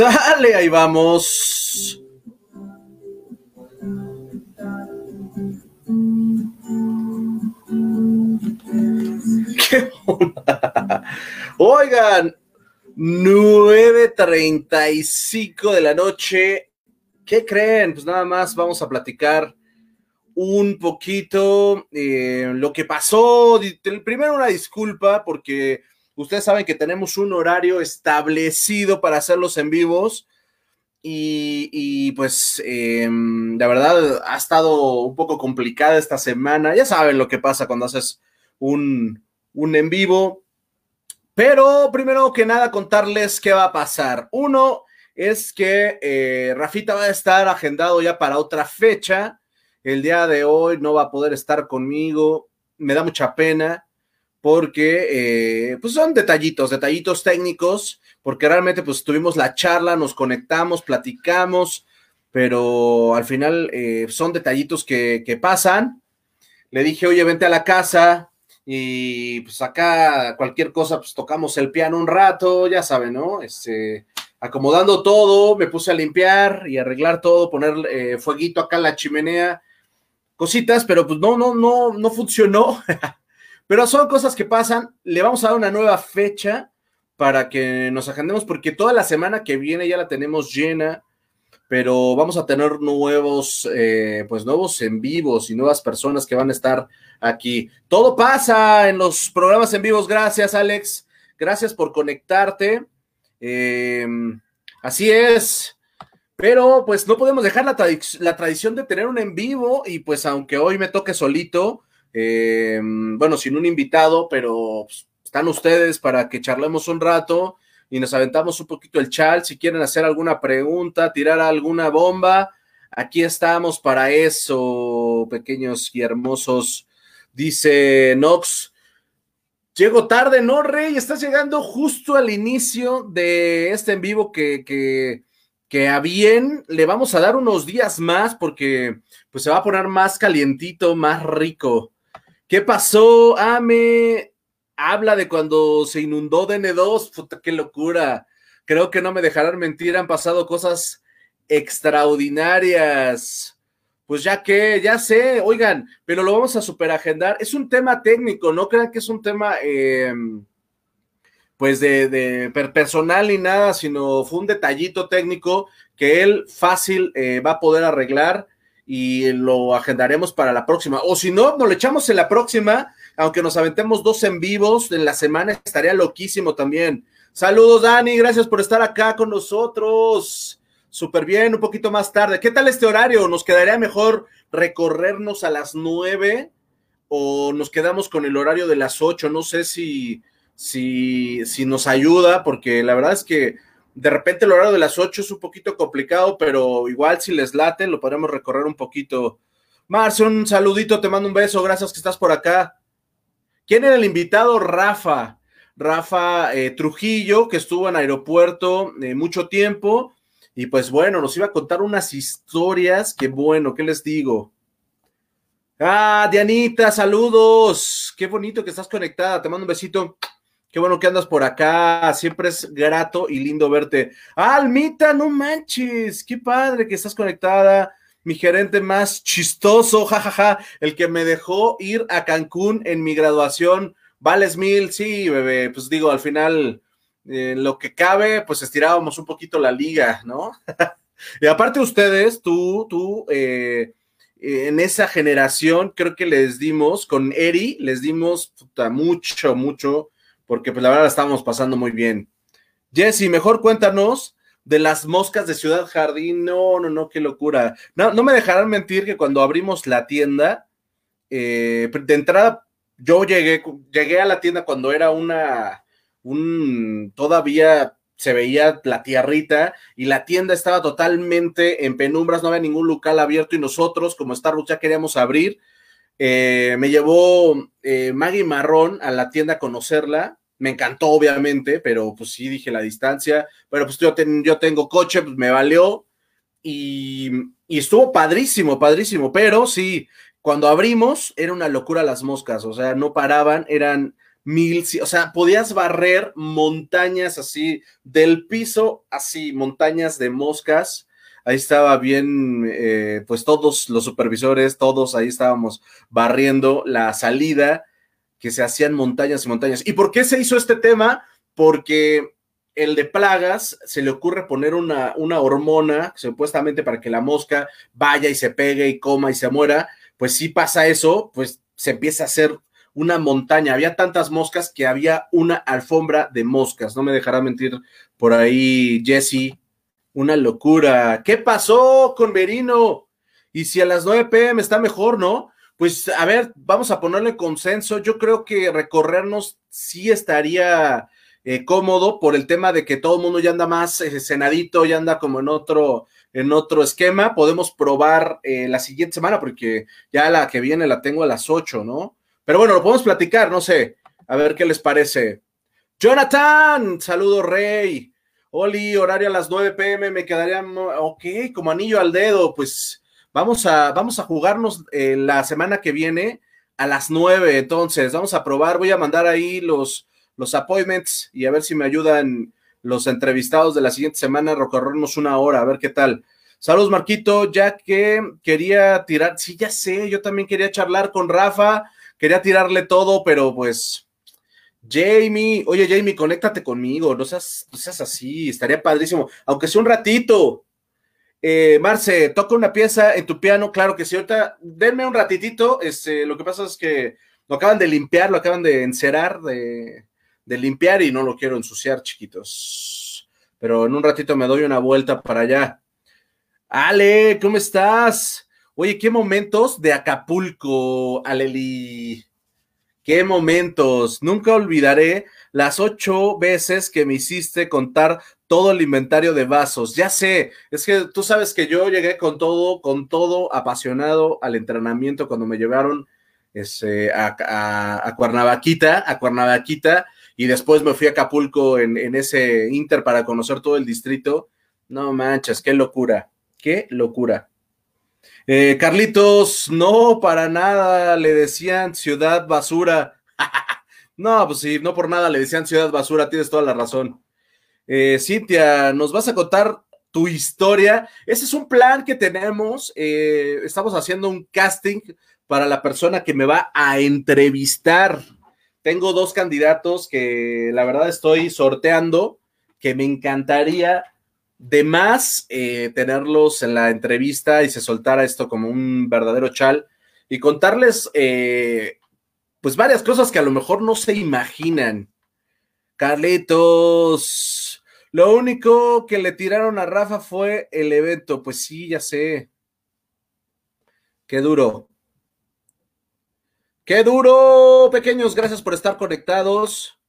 Sale, ahí vamos. ¿Qué onda? Oigan, 9.35 de la noche. ¿Qué creen? Pues nada más vamos a platicar un poquito eh, lo que pasó. Primero una disculpa porque ustedes saben que tenemos un horario establecido para hacerlos en vivos. Y, pues em, la verdad ha estado un poco complicada esta semana. Ya saben lo que pasa cuando haces un, un en vivo. Pero primero que nada contarles qué va a pasar. Uno es que eh, Rafita va a estar agendado ya para otra fecha. El día de hoy no va a poder estar conmigo. Me da mucha pena porque eh, pues son detallitos, detallitos técnicos, porque realmente pues tuvimos la charla, nos conectamos, platicamos, pero al final eh, son detallitos que, pasan. Le dije, oye, vente a la casa, y pues acá cualquier cosa, pues tocamos el piano un rato, ya saben, ¿no? Este, acomodando todo, me puse a limpiar y arreglar todo, poner eh, fueguito acá en la chimenea, cositas, pero pues no, no, no, no funcionó. pero son cosas que pasan. Le vamos a dar una nueva fecha para que nos agendemos, porque toda la semana que viene ya la tenemos llena pero vamos a tener nuevos, eh, pues nuevos en vivos y nuevas personas que van a estar aquí. Todo pasa en los programas en vivos. Gracias, Alex. Gracias por conectarte. Em, así es. Pero pues no podemos dejar la, tradición de tener un en vivo y pues aunque hoy me toque solito, em, bueno, sin un invitado, pero pues, están ustedes para que charlemos un rato y nos aventamos un poquito el chat. Si quieren hacer alguna pregunta, tirar alguna bomba, aquí estamos para eso, pequeños y hermosos. Dice Nox, llego tarde, ¿no, Rey? Estás llegando justo al inicio de este en vivo que, que, que a bien le vamos a dar unos días más porque pues se va a poner más calientito, más rico. ¿Qué pasó? Ame, habla de cuando se inundó DN2, puta, qué locura. Creo que no me dejarán mentir, han pasado cosas extraordinarias. Pues ya que, ya sé, oigan, pero lo vamos a superagendar. Es un tema técnico, no crean que es un tema, em, pues de, personal ni nada, sino fue un detallito técnico que él fácil eh, va a poder arreglar y lo agendaremos para la próxima. O si no, nos lo echamos en la próxima aunque nos aventemos dos en vivos en la semana, estaría loquísimo también. Saludos, Dani, gracias por estar acá con nosotros. Súper bien, un poquito más tarde. ¿Qué tal este horario? ¿Nos quedaría mejor recorrernos a las nueve o nos quedamos con el horario de las ocho? No sé si, si, si nos ayuda, porque la verdad es que de repente el horario de las ocho es un poquito complicado, pero igual si les late, lo podemos recorrer un poquito. Marce, un saludito, te mando un beso, gracias que estás por acá. ¿Quién era el invitado? Rafa. Rafa eh, Trujillo, que estuvo en aeropuerto eh, mucho tiempo. Y pues bueno, nos iba a contar unas historias. Qué bueno, ¿qué les digo? Ah, Dianita, saludos. Qué bonito que estás conectada. Te mando un besito. Qué bueno que andas por acá. Siempre es grato y lindo verte. Almita, no manches. Qué padre que estás conectada mi gerente más chistoso, jajaja, el que me dejó ir a Cancún en mi graduación. Vales mil, sí, bebé, pues digo, al final, en lo que cabe, pues estirábamos un poquito la liga, ¿no? y aparte ustedes, tú, tú, eh, en esa generación, creo que les dimos, con Eri, les dimos mucho, mucho, porque pues la verdad la estábamos pasando muy bien. Jesse, mejor cuéntanos de las moscas de Ciudad Jardín, no, no, no, qué locura. No, me dejarán mentir que cuando abrimos la tienda, eh, de entrada, yo llegué, llegué a la tienda cuando era una, un, todavía se veía la tierrita y la tienda estaba totalmente en penumbras, no había ningún local abierto y nosotros, como Starbucks, ya queríamos abrir. Eh, me llevó eh, Maggie Marrón a la tienda a conocerla me encantó obviamente, pero pues sí dije la distancia, pero pues yo, yo tengo coche, pues me valió y, estuvo padrísimo, padrísimo, pero sí, cuando abrimos era una locura las moscas, o sea, no paraban, eran mil, o sea, podías barrer montañas así, del piso así, montañas de moscas. Ahí estaba bien, eh, pues todos los supervisores, todos ahí estábamos barriendo la salida, que se hacían montañas y montañas. ¿Y por qué se hizo este tema? Porque el de plagas se le ocurre poner una, una hormona, supuestamente para que la mosca vaya y se pegue y coma y se muera. Pues si pasa eso, pues se empieza a hacer una montaña. Había tantas moscas que había una alfombra de moscas. No me dejará mentir por ahí, Jesse. Una locura. ¿Qué pasó con Merino? Y si a las 9 pm está mejor, ¿no? Pues a ver, vamos a ponerle consenso. Yo creo que recorrernos sí estaría eh, cómodo por el tema de que todo el mundo ya anda más eh, cenadito, ya anda como en otro, en otro esquema. Podemos probar eh, la siguiente semana porque ya la que viene la tengo a las 8, ¿no? Pero bueno, lo podemos platicar, no sé. A ver qué les parece. Jonathan, saludo Rey. Oli, horario a las 9 pm, me quedaría, ok, como anillo al dedo, pues vamos a, vamos a jugarnos la semana que viene a las 9, entonces vamos a probar, voy a mandar ahí los, los appointments y a ver si me ayudan los entrevistados de la siguiente semana a recorrernos una hora, a ver qué tal. Saludos, Marquito, ya que quería tirar, sí, ya sé, yo también quería charlar con Rafa, quería tirarle todo, pero pues, Jamie, oye, Jamie, conéctate conmigo, no seas, no seas así, estaría padrísimo, aunque sea un ratito. Eh, Marce, toca una pieza en tu piano, claro que sí, ahorita denme un ratitito, este, lo que pasa es que lo acaban de limpiar, lo acaban de encerar, de, de limpiar y no lo quiero ensuciar, chiquitos. Pero en un ratito me doy una vuelta para allá. Ale, ¿cómo estás? Oye, qué momentos de Acapulco, Aleli. Qué momentos. Nunca olvidaré las ocho veces que me hiciste contar todo el inventario de vasos. Ya sé, es que tú sabes que yo llegué con todo, con todo apasionado al entrenamiento cuando me llevaron ese, a, a, a Cuernavaquita, a Cuernavaquita, y después me fui a Acapulco en, ese Inter para conocer todo el distrito. No manches, qué locura, qué locura. Eh, Carlitos, no, para nada, le decían ciudad basura. no, pues sí, no por nada le decían ciudad basura, tienes toda la razón. Eh, Cintia, nos vas a contar tu historia. Ese es un plan que tenemos. Eh, estamos haciendo un casting para la persona que me va a entrevistar. Tengo dos candidatos que la verdad estoy sorteando, que me encantaría de más eh, tenerlos en la entrevista y se soltara esto como un verdadero chal y contarles eh, pues varias cosas que a lo mejor no se imaginan. Carlitos, lo único que le tiraron a Rafa fue el evento. Pues sí, ya sé. Qué duro. Qué duro, pequeños, gracias por estar conectados.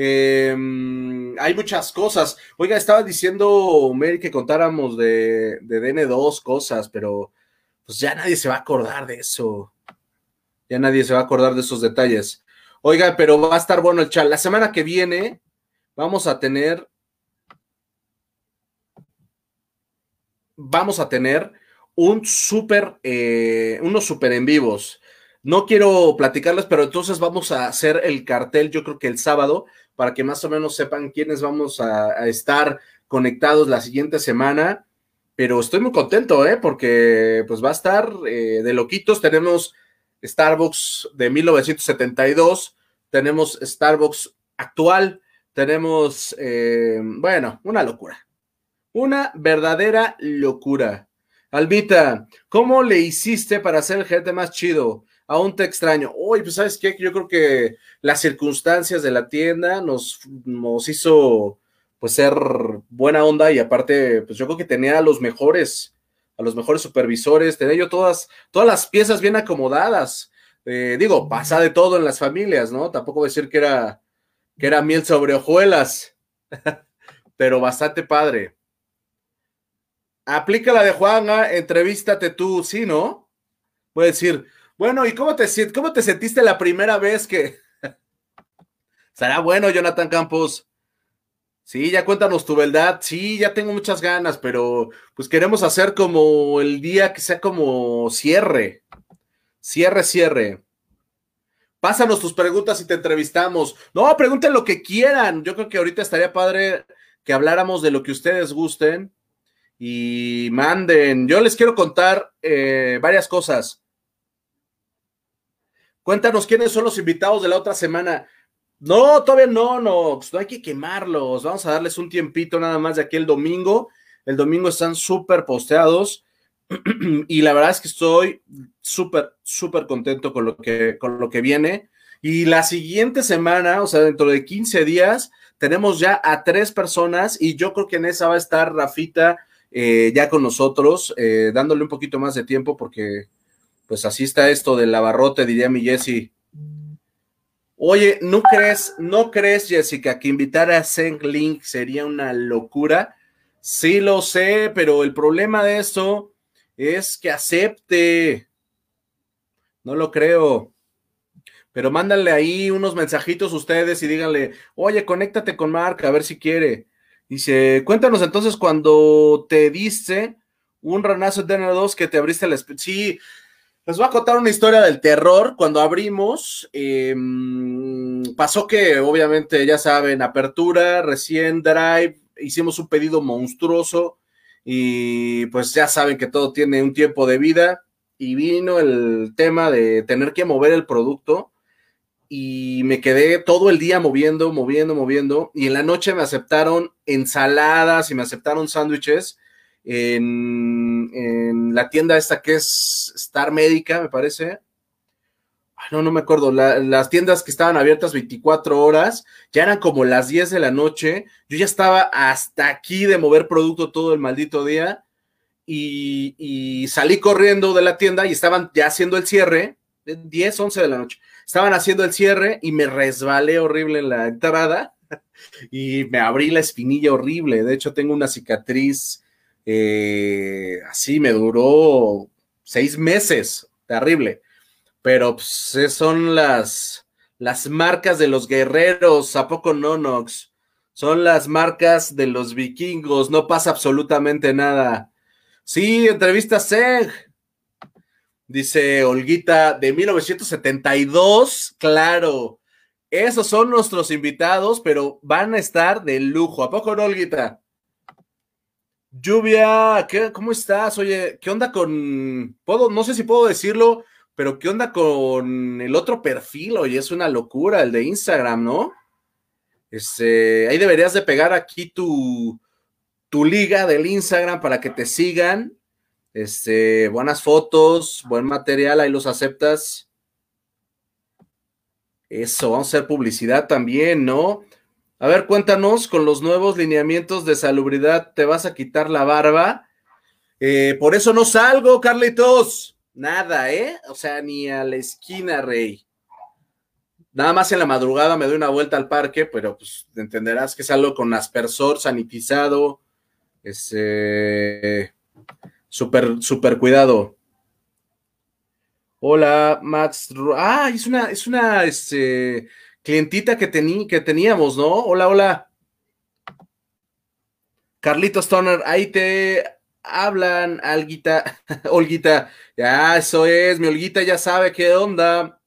Em, hay muchas cosas. Oiga, estaba diciendo Mary que contáramos de, de DN2 cosas, pero pues ya nadie se va a acordar de eso. Ya nadie se va a acordar de esos detalles. Oiga, pero va a estar bueno el chat. La semana que viene vamos a tener. Vamos a tener un súper, eh, unos súper en vivos. No quiero platicarles, pero entonces vamos a hacer el cartel, yo creo que el sábado, para que más o menos sepan quiénes vamos a, estar conectados la siguiente semana. Pero estoy muy contento, ¿eh? Porque pues va a estar eh, de loquitos. Tenemos Starbucks de 1972, tenemos Starbucks actual, tenemos, eh, bueno, una locura. Una verdadera locura. Albita, ¿cómo le hiciste para ser el gente más chido? Aún te extraño. Oye, pues sabes qué, yo creo que las circunstancias de la tienda nos, nos hizo pues ser buena onda y aparte, pues yo creo que tenía a los mejores, a los mejores supervisores, tenía yo todas, todas las piezas bien acomodadas. Eh, digo, pasa de todo en las familias, ¿no? Tampoco decir que era, que era miel sobre hojuelas, pero bastante padre. Aplica la de Juana, entrevístate tú, ¿sí, no? Voy a decir, bueno, ¿y cómo te, cómo te sentiste la primera vez que... Será bueno, Jonathan Campos. Sí, ya cuéntanos tu verdad. Sí, ya tengo muchas ganas, pero pues queremos hacer como el día que sea como cierre. Cierre, cierre. Pásanos tus preguntas y te entrevistamos. No, pregunten lo que quieran. Yo creo que ahorita estaría padre que habláramos de lo que ustedes gusten y manden. Yo les quiero contar eh, varias cosas. Cuéntanos quiénes son los invitados de la otra semana. No, todavía no, no, pues no hay que quemarlos. Vamos a darles un tiempito nada más de aquí el domingo. El domingo están súper posteados y la verdad es que estoy súper, súper contento con lo, que, con lo que viene. Y la siguiente semana, o sea, dentro de 15 días, tenemos ya a tres personas y yo creo que en esa va a estar Rafita eh, ya con nosotros, eh, dándole un poquito más de tiempo porque pues así está esto del abarrote, diría mi Jesse. Oye, ¿no crees, no crees, Jessica, que invitar a Zeng Link sería una locura? Sí lo sé, pero el problema de esto es que acepte. No lo creo. Pero mándale ahí unos mensajitos ustedes y díganle, oye, conéctate con Mark a ver si quiere. Dice, cuéntanos entonces cuando te diste un ranazo de DN2 que te abriste la... Sí, les voy a contar una historia del terror. Cuando abrimos, em, pasó que obviamente, ya saben, apertura, recién drive, hicimos un pedido monstruoso y pues ya saben que todo tiene un tiempo de vida. Y vino el tema de tener que mover el producto y me quedé todo el día moviendo, moviendo, moviendo. Y en la noche me aceptaron ensaladas y me aceptaron sándwiches en, la tienda esta que es Star Médica, me parece, no, no me acuerdo, las tiendas que estaban abiertas 24 horas, ya eran como las 10 de la noche, yo ya estaba hasta aquí de mover producto todo el maldito día. Y, salí corriendo de la tienda y estaban ya haciendo el cierre, 10, 11 de la noche, estaban haciendo el cierre y me resbalé horrible en la entrada y me abrí la espinilla horrible, de hecho tengo una cicatriz, eh, así me duró seis meses, terrible pero pues, son las, las marcas de los guerreros, ¿a poco no, Nox? Son las marcas de los vikingos, no pasa absolutamente nada. Sí, entrevista Seg. Dice Olguita de 1972, claro. Esos son nuestros invitados, pero van a estar de lujo. ¿A poco no, Olguita? Lluvia, ¿qué, ¿cómo estás? Oye, ¿qué onda con... Puedo, no sé si puedo decirlo, pero ¿qué onda con el otro perfil? Oye, es una locura el de Instagram, ¿no? Este, ahí deberías de pegar aquí tu, tu liga del Instagram para que te sigan. Este, buenas fotos, buen material, ahí los aceptas. Eso, vamos a hacer publicidad también, ¿no? A ver, cuéntanos, con los nuevos lineamientos de salubridad, ¿te vas a quitar la barba? Eh, por eso no salgo, Carlitos. Nada, ¿eh? O sea, ni a la esquina, Rey. Nada más en la madrugada me doy una vuelta al parque, pero pues entenderás que es algo con aspersor, sanitizado, este, súper, súper cuidado. Hola, Max. Ah, es una, es una, este, clientita que, que teníamos, ¿no? Hola, hola. Carlitos Stoner, ahí te hablan, Alguita, Olguita, ya, eso es, mi Olguita ya sabe qué onda.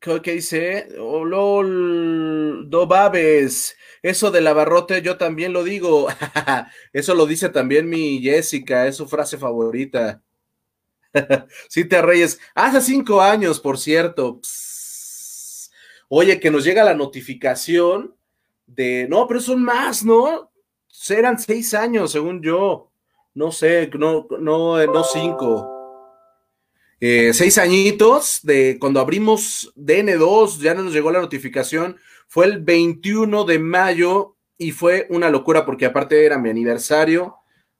¿Qué, dice? Oh, lol, do babes. Eso del abarrote yo también lo digo. Eso lo dice también mi Jessica, es su frase favorita. te reyes. Hace cinco años, por cierto. Oye, que nos llega la notificación de, no, pero son más, ¿no? eran seis años, según yo. No sé, no, no, no cinco. Eh, seis añitos de cuando abrimos DN2, ya nos llegó la notificación. Fue el 21 de mayo y fue una locura porque aparte era mi aniversario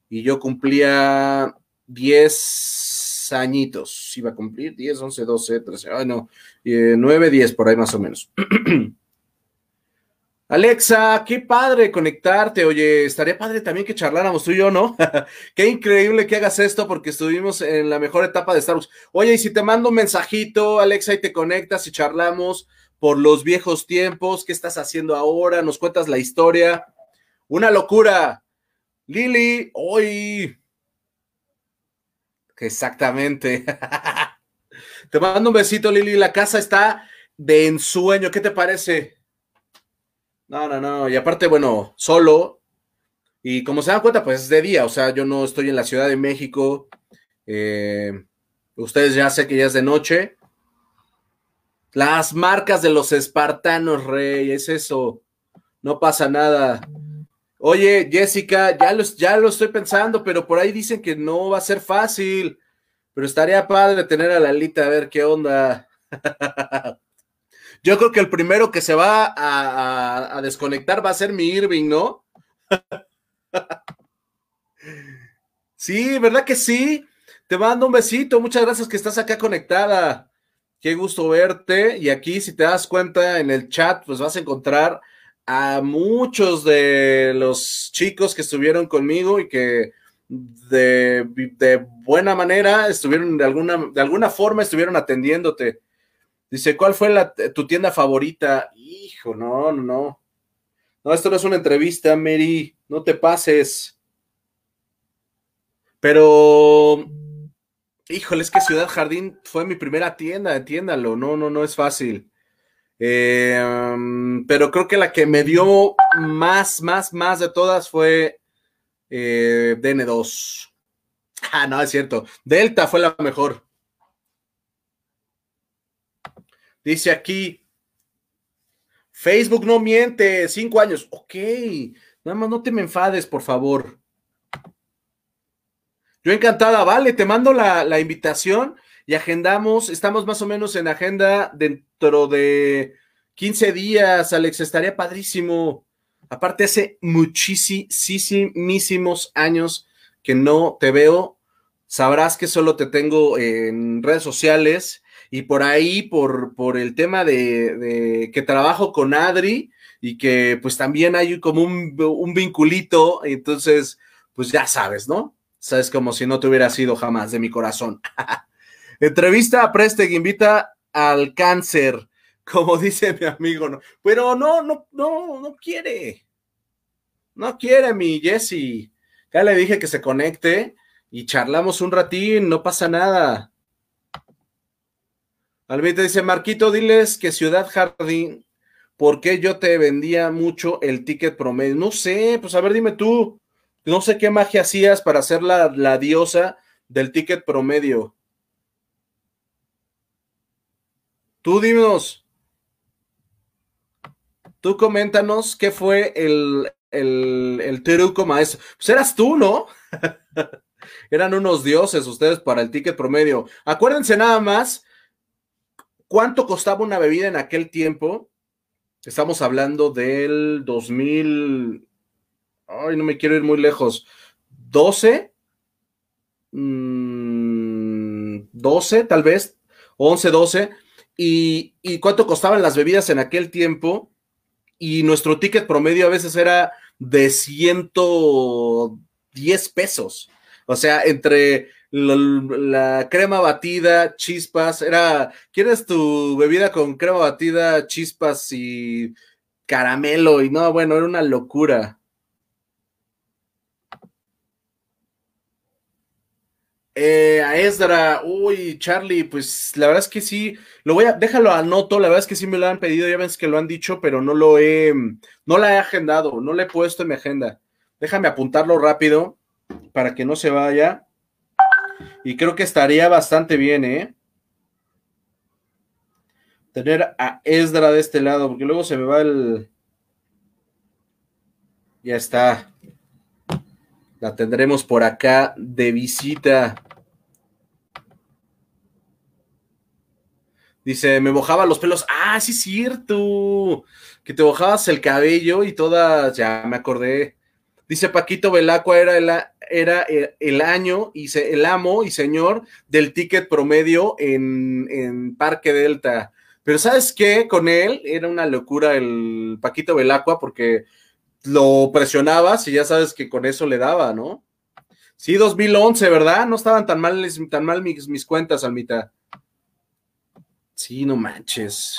y yo cumplía 10 añitos. Iba a cumplir 10, 11, 12, 13, ay no, 9, eh, 10 por ahí más o menos. Alexa, qué padre conectarte. Oye, estaría padre también que charláramos tú y yo, ¿no? qué increíble que hagas esto porque estuvimos en la mejor etapa de Starbucks. Oye, y si te mando un mensajito, Alexa, y te conectas y charlamos por los viejos tiempos, qué estás haciendo ahora, nos cuentas la historia. Una locura. Lili, hoy. Exactamente. Te mando un besito, Lili. La casa está de ensueño. ¿Qué te parece? No, no, no. Y aparte, bueno, solo. Y como se dan cuenta, pues es de día. O sea, yo no estoy en la Ciudad de México. Eh, ustedes ya sé que ya es de noche. Las marcas de los espartanos, rey, es eso. No pasa nada. Oye, Jessica, ya lo, ya lo estoy pensando, pero por ahí dicen que no va a ser fácil. Pero estaría padre tener a Lalita a ver qué onda. Yo creo que el primero que se va a, desconectar va a ser mi Irving, ¿no? sí, ¿verdad que sí? Te mando un besito. Muchas gracias que estás acá conectada. Qué gusto verte. Y aquí, si te das cuenta en el chat, pues vas a encontrar a muchos de los chicos que estuvieron conmigo y que de, buena manera estuvieron de alguna, de alguna forma estuvieron atendiéndote. Dice, ¿cuál fue la, tu tienda favorita? Hijo, no, no. No, esto no es una entrevista, Mary. No te pases. Pero, híjole, es que Ciudad Jardín fue mi primera tienda, entiéndalo. No, no, no es fácil. Um, pero creo que la que me dio más, más, más de todas fue eh, DN2. Ah, no, es cierto. Delta fue la mejor. Dice aquí, Facebook no miente, cinco años. Ok, nada más no te me enfades, por favor. Yo encantada, vale, te mando la, la invitación y agendamos, estamos más o menos en agenda dentro de 15 días, Alex, estaría padrísimo. Aparte, hace muchísimos años que no te veo. Sabrás que solo te tengo en redes sociales y por ahí, por, por el tema de, que trabajo con Adri y que pues también hay como un, un vinculito, entonces, pues ya sabes, ¿no? Sabes como si no te hubiera sido jamás de mi corazón. Entrevista a Presteg, invita al cáncer, como dice mi amigo. Pero no, no, no, no quiere. No quiere mi Jesse. Ya le dije que se conecte y charlamos un ratín, no pasa nada. Alvita dice, Marquito, diles que Ciudad Jardín, ¿por qué yo te vendía mucho el ticket promedio? No sé, pues a ver, dime tú. No sé qué magia hacías para ser la, la diosa del ticket promedio. Tú dinos, tú coméntanos qué fue el, el, el truco maestro. Pues eras tú, ¿no? Eran unos dioses ustedes para el ticket promedio. Acuérdense nada más cuánto costaba una bebida en aquel tiempo. Estamos hablando del 2000. Ay, no me quiero ir muy lejos. 12. 12, mm, tal vez. 11, 12 y, cuánto costaban las bebidas en aquel tiempo. Y nuestro ticket promedio a veces era de 110 pesos. O sea, entre la, crema batida, chispas, era, ¿quieres tu bebida con crema batida, chispas y caramelo? Y no, bueno, era una locura. Eh, a Esdra, uy, Charlie, pues la verdad es que sí, lo voy a, déjalo anoto, la verdad es que sí me lo han pedido, ya ves que lo han dicho, pero no lo he, no la he agendado, no la he puesto en mi agenda. Déjame apuntarlo rápido para que no se vaya. Y creo que estaría bastante bien, ¿eh? Tener a Esdra de este lado, porque luego se me va el... Ya está. La tendremos por acá de visita. Dice, me mojaba los pelos. Ah, sí es cierto. Que te mojabas el cabello y todas, ya me acordé. Dice Paquito Belacua era el, era el año y se, el amo y señor del ticket promedio en, en, Parque Delta. Pero ¿sabes qué? Con él era una locura el Paquito Belacua porque lo presionabas y ya sabes que con eso le daba, ¿no? Sí, 2011, ¿verdad? No estaban tan mal, tan mal mis, mis cuentas, Almita. Sí, no manches.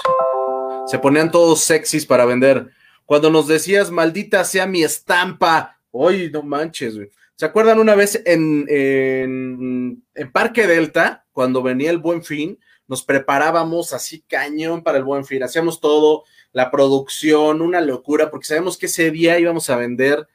Se ponían todos sexys para vender. Cuando nos decías, maldita sea mi estampa. Oye, no manches, güey. ¿Se acuerdan una vez en, en, Parque Delta, cuando venía el Buen Fin? nos preparábamos así cañón para el buen fin, hacíamos todo, la producción, una locura, porque sabemos que ese día íbamos a vender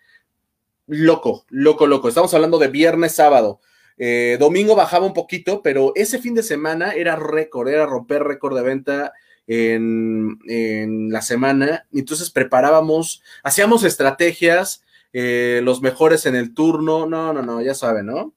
loco, loco, loco. Estamos hablando de viernes, sábado. Eh, domingo bajaba un poquito, pero ese fin de semana era récord, era romper récord de venta en, la semana. Entonces preparábamos, hacíamos estrategias, eh, los mejores en el turno. No, no, no, ya saben, ¿no?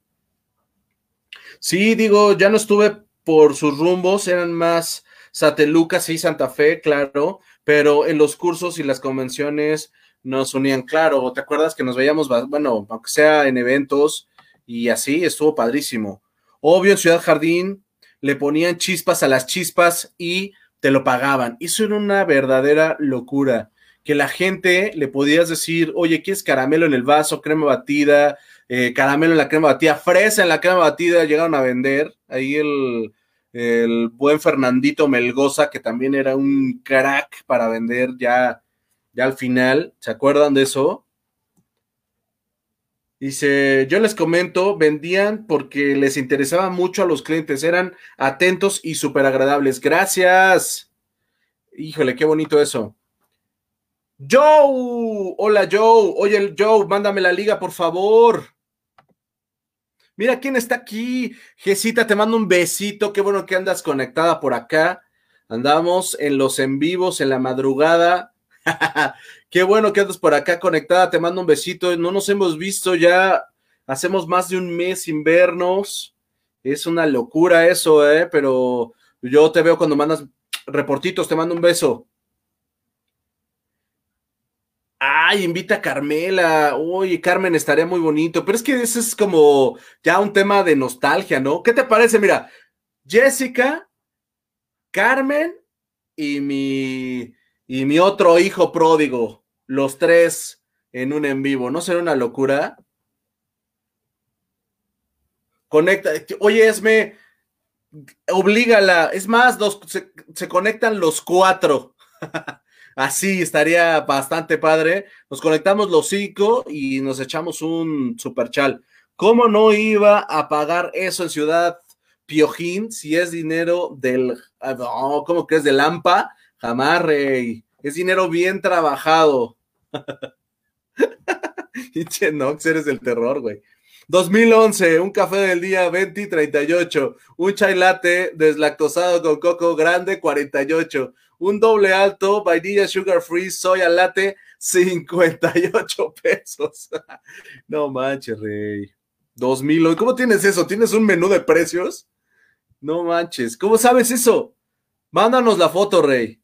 Sí, digo, ya no estuve por sus rumbos, eran más Satelucas y Santa Fe, claro, pero en los cursos y las convenciones nos unían, claro. ¿Te acuerdas que nos veíamos, bueno, aunque sea en eventos y así, estuvo padrísimo. Obvio, en Ciudad Jardín le ponían chispas a las chispas y te lo pagaban. Eso era una verdadera locura. Que la gente le podías decir, oye, ¿quieres caramelo en el vaso, crema batida, eh, caramelo en la crema batida, fresa en la crema batida? Llegaron a vender. Ahí el, el buen Fernandito Melgoza, que también era un crack para vender ya, ya al final. ¿Se acuerdan de eso? Dice, yo les comento, vendían porque les interesaba mucho a los clientes, eran atentos y súper agradables. Gracias. Híjole, qué bonito eso. Joe, hola Joe, oye Joe, mándame la liga, por favor. Mira quién está aquí. Jesita, te mando un besito, qué bueno que andas conectada por acá. Andamos en los en vivos en la madrugada. Qué bueno que andas por acá conectada, te mando un besito. No nos hemos visto ya, hacemos más de un mes sin vernos. Es una locura eso, ¿eh? Pero yo te veo cuando mandas reportitos, te mando un beso. Ay, invita a Carmela. Uy, Carmen, estaría muy bonito. Pero es que ese es como ya un tema de nostalgia, ¿no? ¿Qué te parece? Mira, Jessica, Carmen y mi y mi otro hijo pródigo, los tres en un en vivo. ¿No será una locura? Conecta. Oye, Esme, oblígala. Es más, se, conectan los cuatro. Así estaría bastante padre. Nos conectamos los cinco y nos echamos un super chal. ¿Cómo no iba a pagar eso en Ciudad Piojín si es dinero del. Oh, ¿Cómo crees? De Lampa Jamás, rey. Es dinero bien trabajado. Pinche Nox, eres del terror, güey. 2011, un café del día 20 y 38. Un chai latte deslactosado con coco grande 48. Un doble alto, vainilla sugar free, soya latte 58 pesos. no manches, rey. 2000, ¿cómo tienes eso? ¿Tienes un menú de precios? No manches, ¿cómo sabes eso? Mándanos la foto, rey.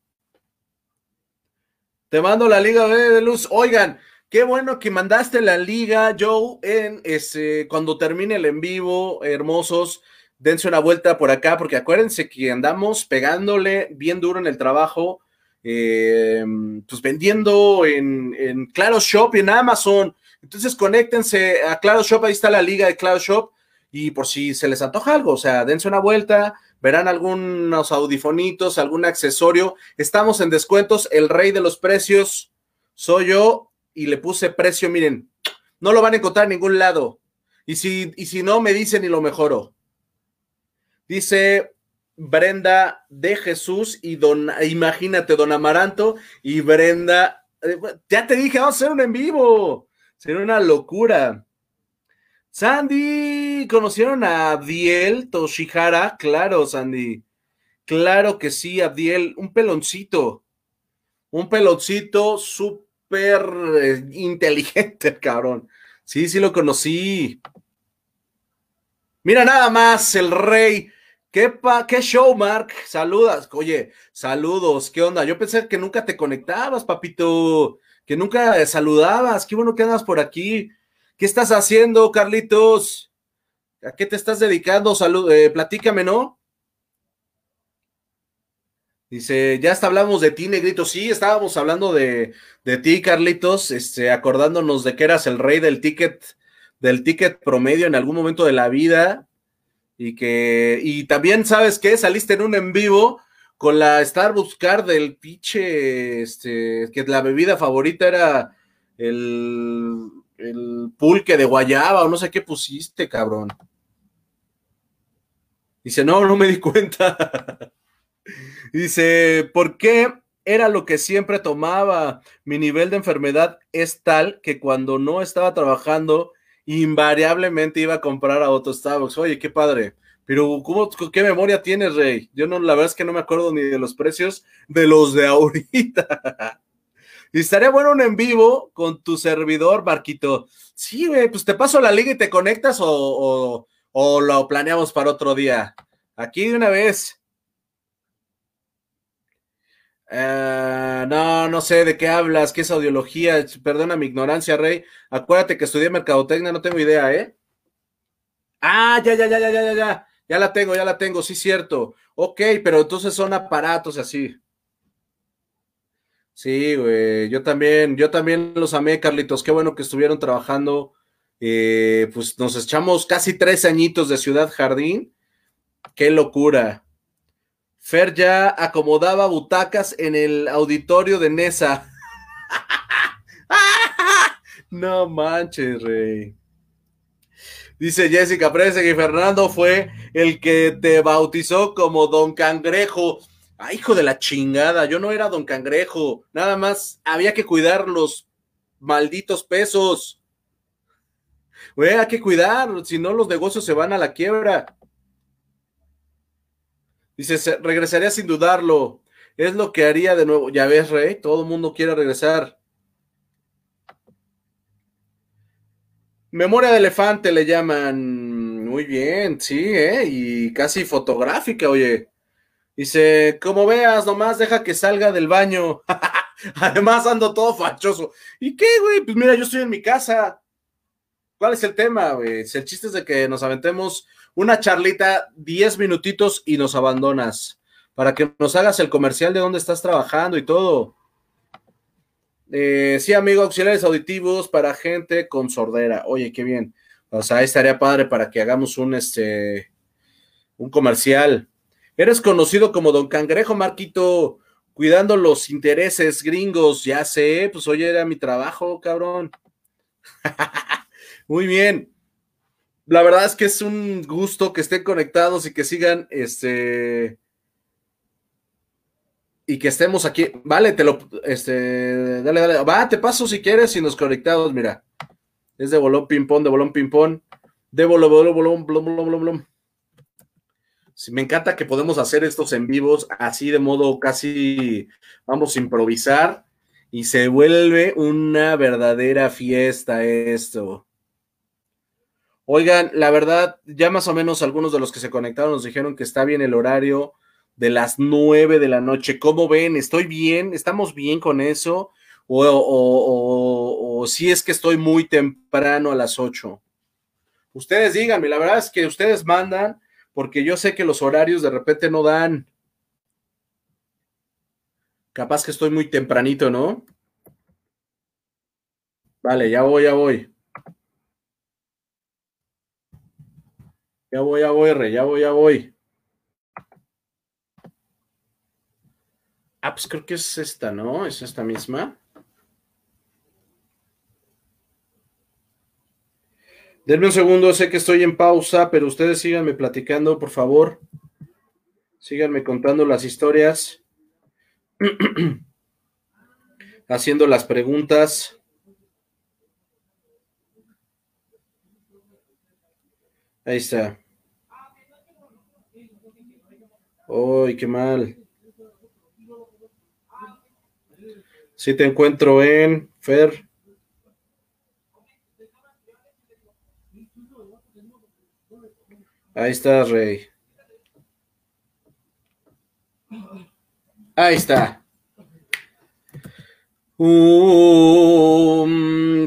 Te mando la Liga de Luz. Oigan, qué bueno que mandaste la Liga, Joe, en ese, cuando termine el en vivo, hermosos. Dense una vuelta por acá, porque acuérdense que andamos pegándole bien duro en el trabajo, eh, pues vendiendo en, en Claro Shop y en Amazon. Entonces conéctense a Claro Shop, ahí está la liga de Claro Shop y por si se les antoja algo, o sea, dense una vuelta, verán algunos audifonitos, algún accesorio. Estamos en descuentos, el rey de los precios soy yo y le puse precio, miren, no lo van a encontrar en ningún lado. Y si, y si no, me dicen y lo mejoro. Dice Brenda de Jesús y don, imagínate, don Amaranto y Brenda, eh, ya te dije, vamos a hacer un en vivo. Sería una locura. Sandy, ¿conocieron a Abdiel Toshihara? Claro, Sandy. Claro que sí, Abdiel, un peloncito. Un peloncito súper eh, inteligente, cabrón. Sí, sí lo conocí. Mira nada más, el rey. ¿Qué, pa, qué show, Mark? Saludas. Oye, saludos. ¿Qué onda? Yo pensé que nunca te conectabas, papito. Que nunca saludabas. Qué bueno que andas por aquí. ¿Qué estás haciendo, Carlitos? ¿A qué te estás dedicando? Salud, eh, platícame, ¿no? Dice, ya hasta hablamos de ti, Negrito. Sí, estábamos hablando de, de, ti, Carlitos, este, acordándonos de que eras el rey del ticket, del ticket promedio en algún momento de la vida. Y que, y también, ¿sabes qué? Saliste en un en vivo con la Starbucks Card del pinche, este, que la bebida favorita era el el pulque de guayaba o no sé qué pusiste, cabrón. Dice, no, no me di cuenta. Dice, ¿por qué era lo que siempre tomaba? Mi nivel de enfermedad es tal que cuando no estaba trabajando, invariablemente iba a comprar a otro Starbucks. Oye, qué padre. Pero, ¿cómo, ¿qué memoria tienes, Rey? Yo no, la verdad es que no me acuerdo ni de los precios de los de ahorita. y estaría bueno un en vivo con tu servidor, Marquito. Sí, güey, pues te paso la liga y te conectas o, o lo planeamos para otro día. Aquí de una vez. Uh, no, no sé de qué hablas, qué es audiología. Perdona mi ignorancia, Rey. Acuérdate que estudié mercadotecnia, no tengo idea, ¿eh? Ah, ya, ya, ya, ya, ya, ya, ya. Ya la tengo, ya la tengo, sí, cierto. Ok, pero entonces son aparatos así. Sí, güey. Yo también, yo también los amé, Carlitos. Qué bueno que estuvieron trabajando eh, pues nos echamos casi tres añitos de Ciudad Jardín. Qué locura. Fer ya acomodaba butacas en el auditorio de Nesa. no manches, rey. Dice Jessica Prese que Fernando fue el que te bautizó como Don Cangrejo. Ah, hijo de la chingada, yo no era Don Cangrejo. Nada más había que cuidar los malditos pesos. Güey, hay que cuidar, si no los negocios se van a la quiebra. Dice, regresaría sin dudarlo. Es lo que haría de nuevo. Ya ves, Rey, todo el mundo quiere regresar. Memoria de elefante le llaman. Muy bien, sí, ¿eh? Y casi fotográfica, oye. Dice, como veas, nomás deja que salga del baño. Además ando todo fachoso. ¿Y qué, güey? Pues mira, yo estoy en mi casa. ¿Cuál es el tema, güey? El chiste es de que nos aventemos una charlita, 10 minutitos y nos abandonas. Para que nos hagas el comercial de dónde estás trabajando y todo. Eh, sí, amigo, auxiliares auditivos para gente con sordera. Oye, qué bien. O sea, estaría padre para que hagamos un este un comercial. Eres conocido como Don Cangrejo, Marquito, cuidando los intereses gringos. Ya sé, pues oye, era mi trabajo, cabrón. Muy bien. La verdad es que es un gusto que estén conectados y que sigan este y que estemos aquí. Vale, te lo este dale, dale. Va, te paso si quieres y nos conectados, mira. Es de bolón ping pong, de bolón ping pong, de bolón bolón bolón bolón bolón bolón. Sí, me encanta que podemos hacer estos en vivos así de modo casi vamos a improvisar y se vuelve una verdadera fiesta esto. Oigan, la verdad, ya más o menos algunos de los que se conectaron nos dijeron que está bien el horario de las nueve de la noche. ¿Cómo ven? ¿Estoy bien? ¿Estamos bien con eso? O, si es que estoy muy temprano a las ocho. Ustedes díganme, la verdad es que ustedes mandan, porque yo sé que los horarios de repente no dan. Capaz que estoy muy tempranito, ¿no? Vale, ya voy, ya voy. Ya voy, ya voy, ya voy, ya voy. Ah, pues creo que es esta, ¿no? Es esta misma. Denme un segundo, sé que estoy en pausa, pero ustedes síganme platicando, por favor. Síganme contando las historias. Haciendo las preguntas. Ahí está. ¡Uy, qué mal! Si te encuentro en Fer. Ahí está, Rey. Ahí está. Um,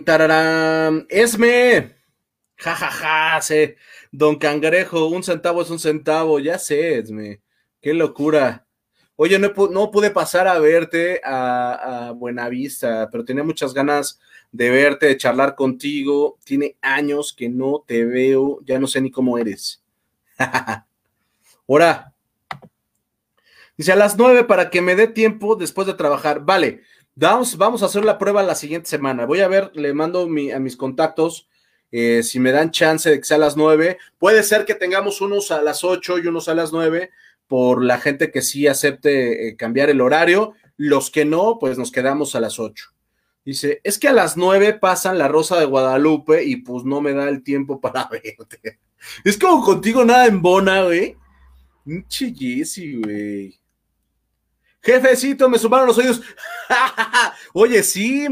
tararán. Esme. Ja, ja, ja. Don Cangrejo, un centavo es un centavo. Ya sé, Esme. Qué locura. Oye, no, no pude pasar a verte a, Buenavista, pero tenía muchas ganas de verte, de charlar contigo. Tiene años que no te veo, ya no sé ni cómo eres. Ahora, dice a las nueve para que me dé tiempo después de trabajar. Vale, vamos, vamos a hacer la prueba la siguiente semana. Voy a ver, le mando a mis contactos Eh, si me dan chance de que sea a las 9, puede ser que tengamos unos a las 8 y unos a las 9 por la gente que sí acepte eh, cambiar el horario. Los que no, pues nos quedamos a las 8. Dice, es que a las 9 pasan la Rosa de Guadalupe y pues no me da el tiempo para verte. Es como contigo nada en bona, güey. Jesse, güey. Jefecito, me sumaron los oídos. Oye, sí,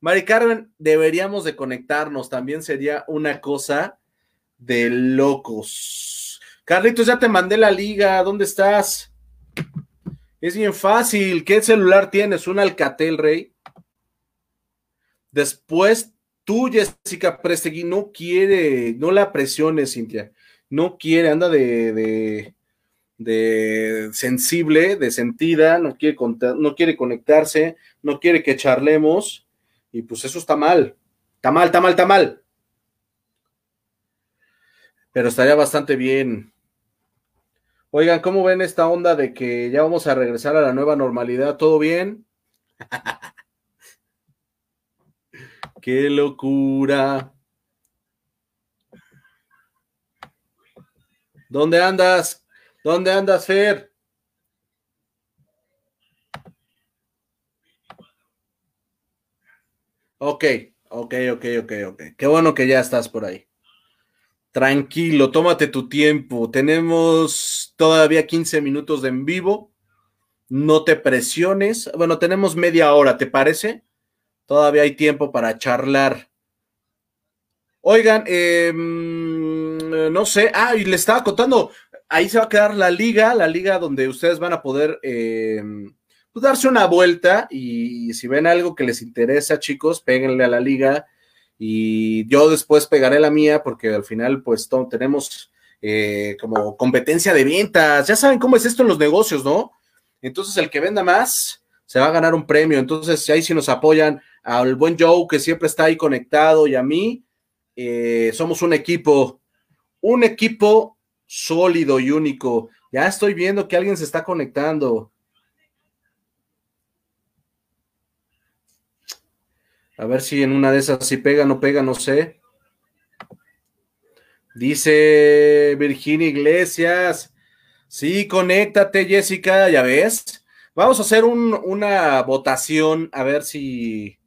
Mari Carmen, deberíamos de conectarnos. También sería una cosa de locos. Carlitos, ya te mandé la liga. ¿Dónde estás? Es bien fácil. ¿Qué celular tienes? ¿Un Alcatel, Rey? Después, tú, Jessica Prestegui, no quiere, no la presiones, Cintia. No quiere, anda de de sensible, de sentida, no quiere, no quiere conectarse, no quiere que charlemos, y pues eso está mal, está mal, está mal, está mal. Pero estaría bastante bien. Oigan, ¿cómo ven esta onda de que ya vamos a regresar a la nueva normalidad? ¿Todo bien? ¡Qué locura! ¿Dónde andas? ¿Dónde andas, Fer? Ok, ok, ok, ok, ok. Qué bueno que ya estás por ahí. Tranquilo, tómate tu tiempo. Tenemos todavía 15 minutos de en vivo. No te presiones. Bueno, tenemos media hora, ¿te parece? Todavía hay tiempo para charlar. Oigan, em, no sé. Ah, y le estaba contando ahí se va a quedar la liga, la liga donde ustedes van a poder eh, pues, darse una vuelta y si ven algo que les interesa, chicos, péguenle a la liga y yo después pegaré la mía porque al final pues tenemos eh, como competencia de ventas. Ya saben cómo es esto en los negocios, ¿no? Entonces el que venda más se va a ganar un premio. Entonces ahí sí nos apoyan al buen Joe que siempre está ahí conectado y a mí, eh, somos un equipo, un equipo sólido y único. Ya estoy viendo que alguien se está conectando. A ver si en una de esas si pega, no pega, no sé. Dice Virginia Iglesias. Sí, conéctate, Jessica, ya ves. Vamos a hacer una votación a ver si,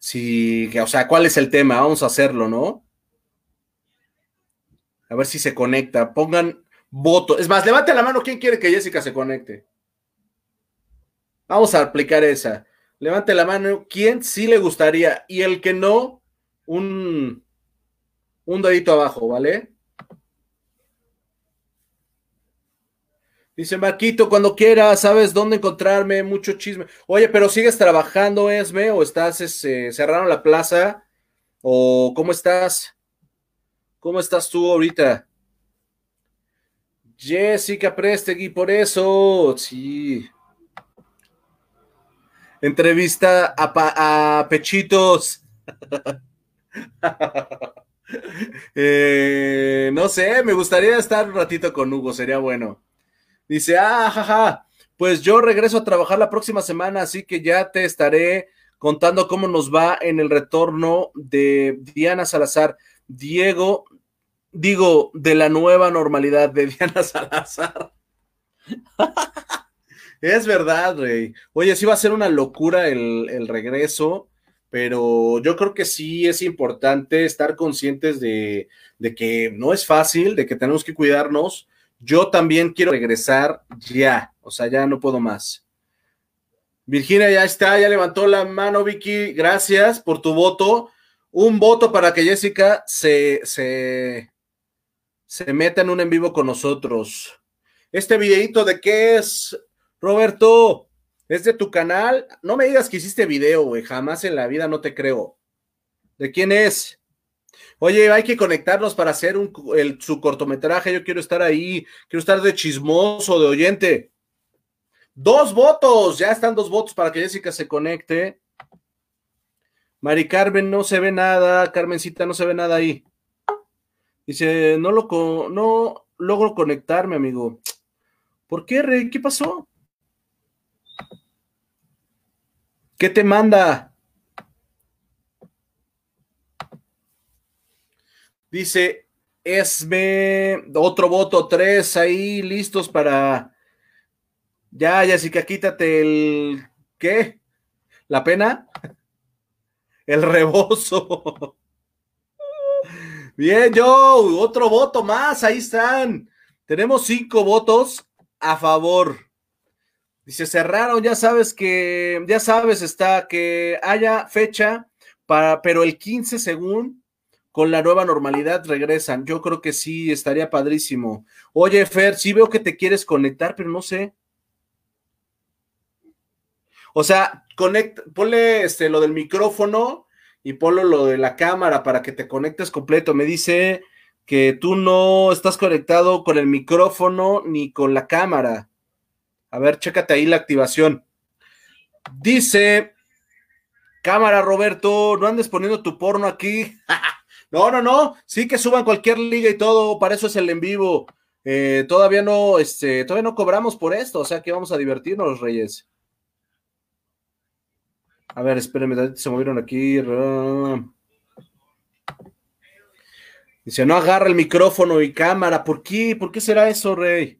si, o sea, cuál es el tema. Vamos a hacerlo, ¿no? A ver si se conecta. Pongan voto. Es más, levante la mano. ¿Quién quiere que Jessica se conecte? Vamos a aplicar esa. Levante la mano. ¿Quién sí le gustaría? Y el que no, un, un dedito abajo, ¿vale? Dice Marquito, cuando quieras, sabes dónde encontrarme, mucho chisme. Oye, pero sigues trabajando, Esme, o estás, este, cerraron la plaza, o cómo estás? ¿Cómo estás tú ahorita? Jessica Prestegui, por eso, sí. Entrevista a, Pechitos. Eh, no sé, me gustaría estar un ratito con Hugo, sería bueno. Dice, ah, jaja, pues yo regreso a trabajar la próxima semana, así que ya te estaré contando cómo nos va en el retorno de Diana Salazar. Diego, digo, de la nueva normalidad de Diana Salazar. es verdad, güey. Oye, sí va a ser una locura el, regreso, pero yo creo que sí es importante estar conscientes de, de que no es fácil, de que tenemos que cuidarnos. Yo también quiero regresar ya, o sea, ya no puedo más. Virginia ya está, ya levantó la mano, Vicky. Gracias por tu voto un voto para que Jessica se, se, se meta en un en vivo con nosotros. Este videito de qué es, Roberto, es de tu canal. No me digas que hiciste video, güey, jamás en la vida no te creo. ¿De quién es? Oye, hay que conectarnos para hacer un, su cortometraje. Yo quiero estar ahí, quiero estar de chismoso, de oyente. Dos votos, ya están dos votos para que Jessica se conecte. Mari Carmen no se ve nada, Carmencita no se ve nada ahí. Dice, no lo no logro conectarme, amigo. ¿Por qué, Rey? ¿Qué pasó? ¿Qué te manda? Dice Esme, otro voto, tres ahí listos para. Ya, Jessica, quítate el. ¿Qué? ¿La pena? El rebozo. Bien, Joe, otro voto más, ahí están. Tenemos cinco votos a favor. Dice, cerraron, ya sabes que, ya sabes, está que haya fecha para, pero el 15 según con la nueva normalidad regresan. Yo creo que sí, estaría padrísimo. Oye, Fer, sí veo que te quieres conectar, pero no sé. O sea, conecta, ponle este, lo del micrófono y ponlo lo de la cámara para que te conectes completo. Me dice que tú no estás conectado con el micrófono ni con la cámara. A ver, chécate ahí la activación. Dice, cámara Roberto, no andes poniendo tu porno aquí. no, no, no, sí que suban cualquier liga y todo, para eso es el en vivo. Eh, todavía no, este, todavía no cobramos por esto, o sea que vamos a divertirnos, los Reyes. A ver, espérenme, se movieron aquí. Dice, no agarra el micrófono y cámara. ¿Por qué? ¿Por qué será eso, Rey?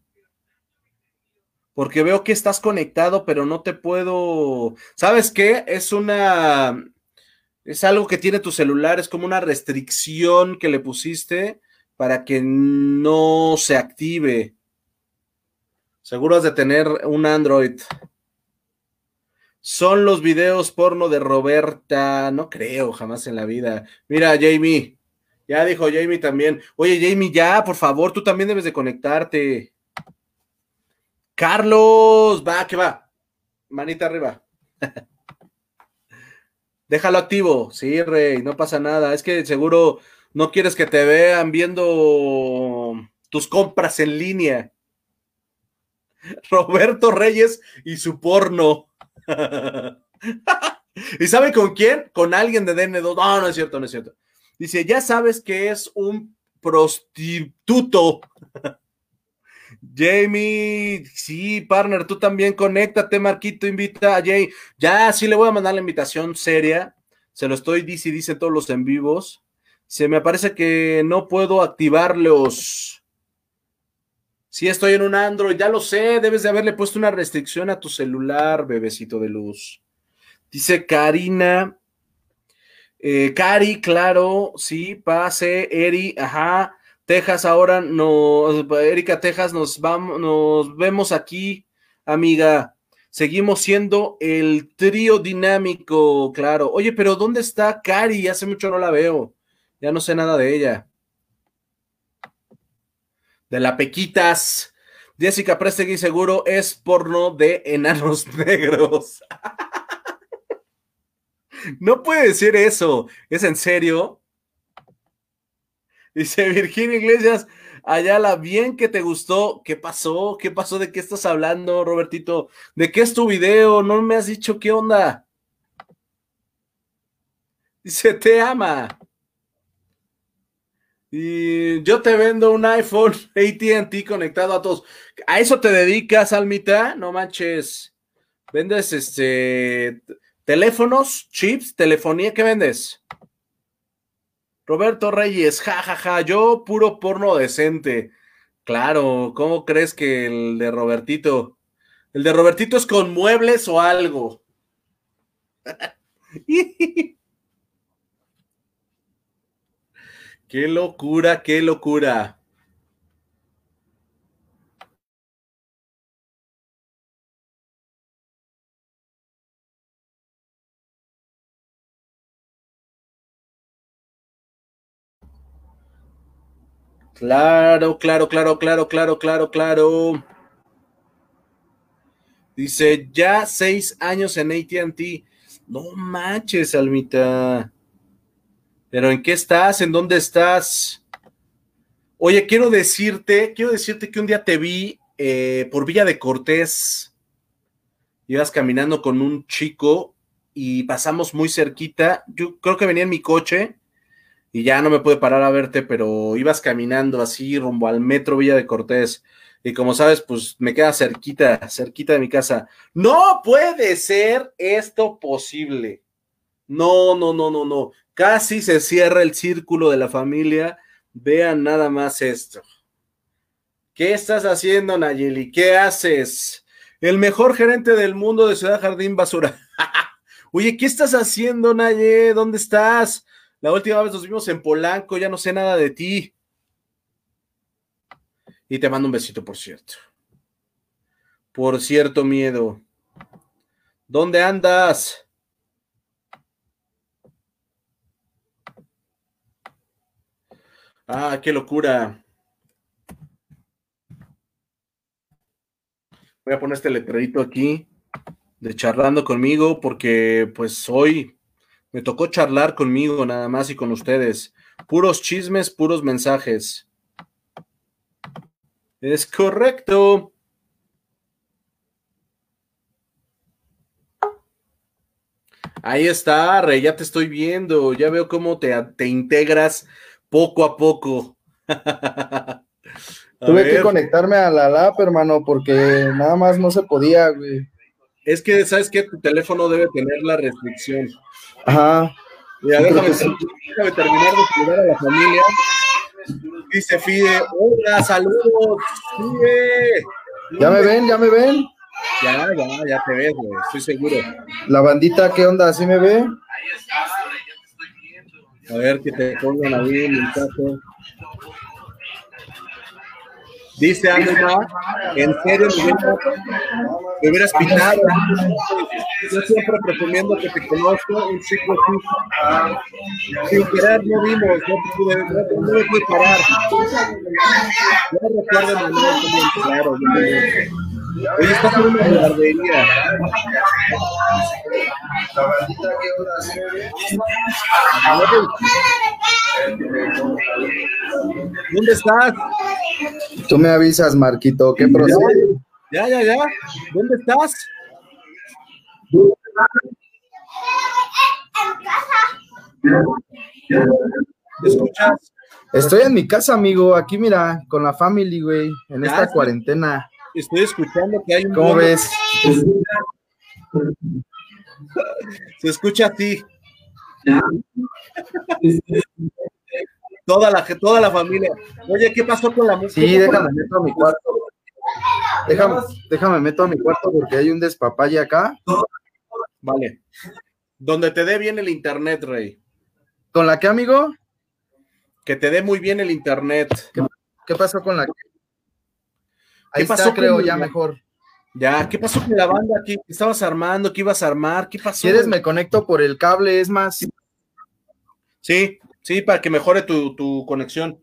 Porque veo que estás conectado, pero no te puedo. ¿Sabes qué? Es una. Es algo que tiene tu celular, es como una restricción que le pusiste para que no se active. Seguro has de tener un Android. Son los videos porno de Roberta. No creo, jamás en la vida. Mira, Jamie. Ya dijo Jamie también. Oye, Jamie, ya, por favor, tú también debes de conectarte. Carlos, va, que va. Manita arriba. Déjalo activo. Sí, Rey, no pasa nada. Es que seguro no quieres que te vean viendo tus compras en línea. Roberto Reyes y su porno. ¿Y sabe con quién? Con alguien de DN2. No, no es cierto, no es cierto. Dice, ya sabes que es un prostituto. Jamie, sí, partner, tú también conéctate, Marquito, invita a Jay. Ya, sí le voy a mandar la invitación seria. Se lo estoy dice todos los en vivos. Se me parece que no puedo activarlos. Si estoy en un Android, ya lo sé, debes de haberle puesto una restricción a tu celular, bebecito de luz. Dice Karina. Eh, Cari, claro, sí, pase, Eri, ajá. Texas, ahora no, Erika Texas, nos vamos, nos vemos aquí, amiga. Seguimos siendo el trío dinámico, claro. Oye, pero ¿dónde está Cari? Hace mucho no la veo. Ya no sé nada de ella de la Pequitas. Jessica Prestegui seguro es porno de enanos negros. no puede decir eso. ¿Es en serio? Dice Virginia Iglesias, Ayala, bien que te gustó. ¿Qué pasó? ¿Qué pasó? ¿De qué estás hablando, Robertito? ¿De qué es tu video? No me has dicho qué onda. Dice, te ama. Y yo te vendo un iPhone ATT conectado a todos. ¿A eso te dedicas, Almita? No manches. ¿Vendes este teléfonos, chips, telefonía? ¿Qué vendes? Roberto Reyes, jajaja, ja, ja. yo puro porno decente. Claro, ¿cómo crees que el de Robertito? ¿El de Robertito es con muebles o algo? Qué locura, qué locura. Claro, claro, claro, claro, claro, claro, claro. Dice, ya seis años en ATT. No manches, Almita. Pero ¿en qué estás? ¿En dónde estás? Oye, quiero decirte, quiero decirte que un día te vi eh, por Villa de Cortés. Ibas caminando con un chico y pasamos muy cerquita. Yo creo que venía en mi coche y ya no me pude parar a verte, pero ibas caminando así rumbo al metro Villa de Cortés. Y como sabes, pues me queda cerquita, cerquita de mi casa. No puede ser esto posible. No, no, no, no, no. Casi se cierra el círculo de la familia Vean nada más esto. ¿Qué estás haciendo, Nayeli? ¿Qué haces? El mejor gerente del mundo de Ciudad Jardín Basura. Oye, ¿qué estás haciendo, Naye? ¿Dónde estás? La última vez nos vimos en Polanco, ya no sé nada de ti. Y te mando un besito, por cierto. Por cierto, miedo. ¿Dónde andas? Ah, qué locura. Voy a poner este letrerito aquí de charlando conmigo porque pues hoy me tocó charlar conmigo nada más y con ustedes. Puros chismes, puros mensajes. Es correcto. Ahí está, Rey, ya te estoy viendo, ya veo cómo te, te integras poco a poco. Tuve que conectarme a la LAP, hermano, porque nada más no se podía, güey. Es que, ¿sabes qué? Tu teléfono debe tener la restricción. Ajá. Ya, déjame, déjame, terminar de saludar a la familia. Dice Fide, hola, saludos, Fide. ¿Ya me ven? ¿Ya me ven? Ya, ya, ya te ves, güey, estoy seguro. La bandita, ¿qué onda? ¿Sí me ve? A ver, que te pongan ahí el mensaje. Dice Alma, en serio, me hubieras pitado. Yo siempre presumiendo que te conozco, un chico así. Sin querer no vimos, no pude, no, no me pude parar. Yo recuerdo el momento claro. Estás en una guardería. ¿Dónde estás? Tú me avisas, Marquito, ¿qué procede? Ya, ya, ya. ¿Dónde estás? escuchas? Estoy en mi casa, amigo. Aquí, mira, con la family, güey, en esta cuarentena. Estoy escuchando que hay un. ¿Cómo ves? Se escucha a ti. toda la, toda la familia. Oye, ¿qué pasó con la música? Sí, déjame meto a mi cuarto. Déjame, déjame meto a mi cuarto porque hay un despapalle acá. Vale. Donde te dé bien el internet, Rey. ¿Con la que, amigo? Que te dé muy bien el internet. ¿Qué, pasó con la que? Ahí pasó, creo, ya mejor. Ya, ¿qué pasó con la banda? ¿Qué estabas armando? ¿Qué ibas a armar? ¿Qué pasó? ¿Quieres me conecto por el cable? Es más. Sí, sí, para que mejore tu, conexión.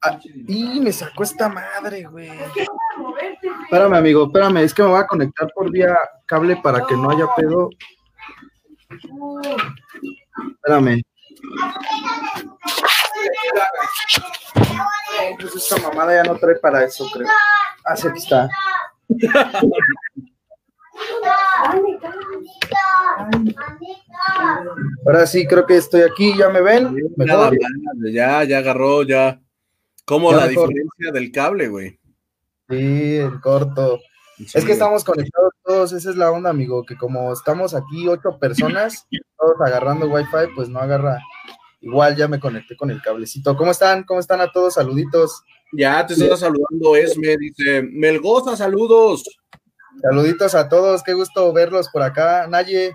Ah, y me sacó esta madre, güey. Espérame, amigo, espérame, es que me voy a conectar por vía cable para que no haya pedo. Espérame. Pues esta mamada ya no trae para eso, creo. Ah, está. Ahora sí, creo que estoy aquí, ¿ya me ven? Ya, ya agarró, ya. ¿Cómo la diferencia del cable, güey? Sí, el corto. es que estamos conectados todos, esa es la onda, amigo, que como estamos aquí ocho personas, todos agarrando wifi, pues no agarra. Igual ya me conecté con el cablecito. ¿Cómo están? ¿Cómo están a todos? Saluditos. Ya te estoy saludando, Esme, dice, Melgoza, saludos. Saluditos a todos, qué gusto verlos por acá. Naye.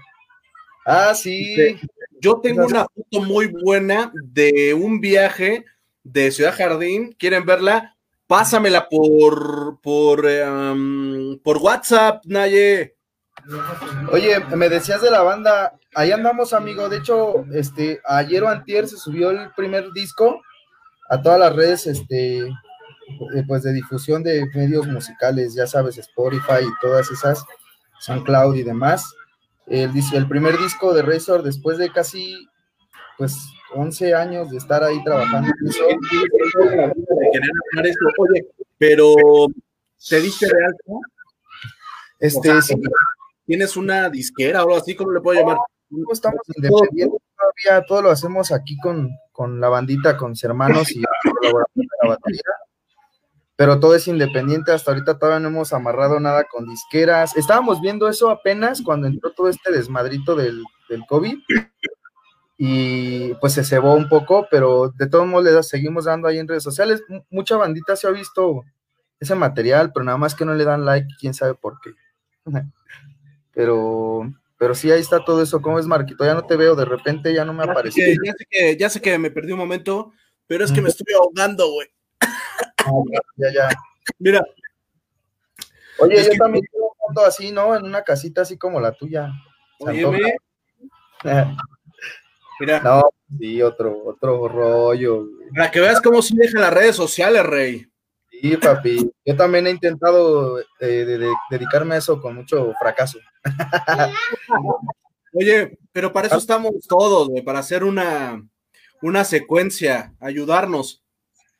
Ah, sí. Yo tengo una foto muy buena de un viaje de Ciudad Jardín. ¿Quieren verla? Pásamela por, por, em, por WhatsApp, Naye. Oye, me decías de la banda, ahí andamos, amigo. De hecho, este, ayer o antier se subió el primer disco a todas las redes, este, eh, pues de difusión de medios musicales, ya sabes, Spotify y todas esas, SoundCloud y demás. El, el primer disco de Razor después de casi, pues, 11 años de estar ahí trabajando Oye, pero ¿te diste de alto? Este, ¿Tienes una disquera o algo así? ¿Cómo le puedo llamar? estamos independientes todavía, todo lo hacemos aquí con, con la bandita, con mis hermanos y la batería pero todo es independiente. Hasta ahorita todavía no hemos amarrado nada con disqueras. Estábamos viendo eso apenas cuando entró todo este desmadrito del, del COVID. y pues se cebó un poco, pero de todos modos le seguimos dando ahí en redes sociales. mucha bandita se ha visto ese material, pero nada más que no le dan like, quién sabe por qué. pero, pero sí, ahí está todo eso. ¿Cómo es, Marquito? Ya no te veo, de repente ya no me apareció. Ya sé que, ya sé que me perdí un momento, pero es que me estoy ahogando, güey. Ah, ya, ya. Mira. Oye, yo también tengo un foto así, ¿no? En una casita así como la tuya. Oye, Mira. No, sí, otro, otro rollo. Para que veas cómo se dejan las redes sociales, Rey. Sí, papi. Yo también he intentado eh, dedicarme a eso con mucho fracaso. Oye, pero para eso estamos todos, güey, para hacer una, una secuencia, ayudarnos.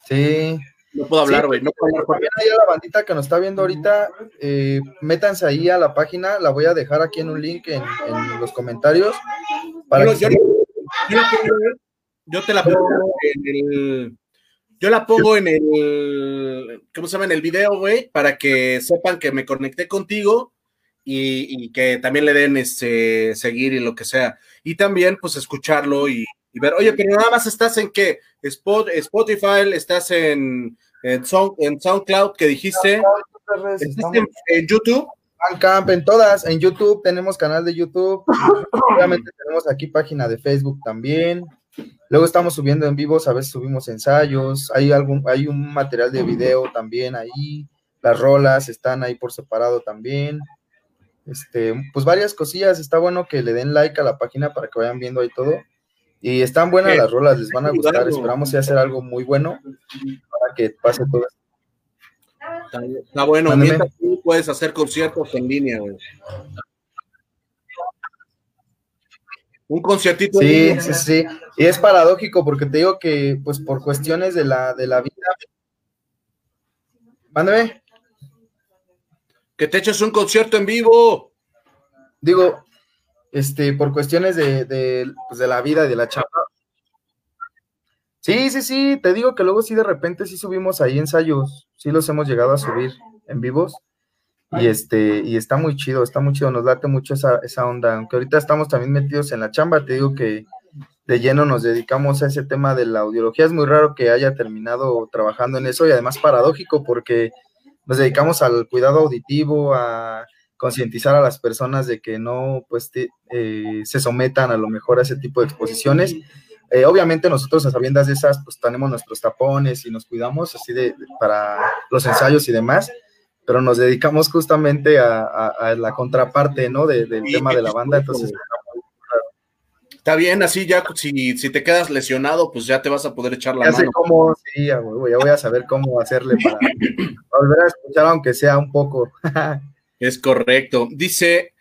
Sí. No puedo hablar, güey. no puedo hablar. También ahí a la bandita que nos está viendo ahorita, eh, métanse ahí a la página, la voy a dejar aquí en un link en, los comentarios. Para yo, yo, te la pongo en el yo la pongo en el, ¿cómo se llama? En el video, güey, para que sepan que me conecté contigo y, que también le den este seguir y lo que sea. Y también, pues, escucharlo y, ver, oye, pero nada más estás en qué? Spotify, estás en, en, en SoundCloud, que dijiste. ¿Estás en, YouTube? Camp, en todas, en YouTube tenemos canal de YouTube, obviamente tenemos aquí página de Facebook también, Luego estamos subiendo en vivos, a veces subimos ensayos, hay algún, hay un material de video también ahí, las rolas están ahí por separado también. Este, pues varias cosillas, está bueno que le den like a la página para que vayan viendo ahí todo. Y están buenas las rolas, les van a gustar, esperamos hacer algo muy bueno para que pase todo esto. Está, bueno, puedes hacer conciertos en línea, Un conciertito. Sí, sí, sí. Y es paradójico porque te digo que, pues, por cuestiones de la, de la vida. Mándame. Que te eches un concierto en vivo. Digo, este, por cuestiones de, de, pues, de la vida y de la chapa. Sí, sí, sí, te digo que luego sí de repente sí subimos ahí ensayos, sí los hemos llegado a subir en vivos y este, y está muy chido, está muy chido, nos late mucho esa, esa onda, aunque ahorita estamos también metidos en la chamba, te digo que de lleno nos dedicamos a ese tema de la audiología, es muy raro que haya terminado trabajando en eso y además paradójico porque nos dedicamos al cuidado auditivo, a concientizar a las personas de que no pues eh, se sometan a lo mejor a ese tipo de exposiciones. Eh, obviamente nosotros a sabiendas de esas pues tenemos nuestros tapones y nos cuidamos así de para los ensayos y demás, pero nos dedicamos justamente a, la contraparte, ¿no? del tema de la banda, entonces... Está bien, así ya, si, si te quedas lesionado, pues ya te vas a poder echar la ya mano. Sé cómo, sí, ya voy, a saber cómo hacerle para, volver a escuchar, aunque sea un poco. es correcto. Dice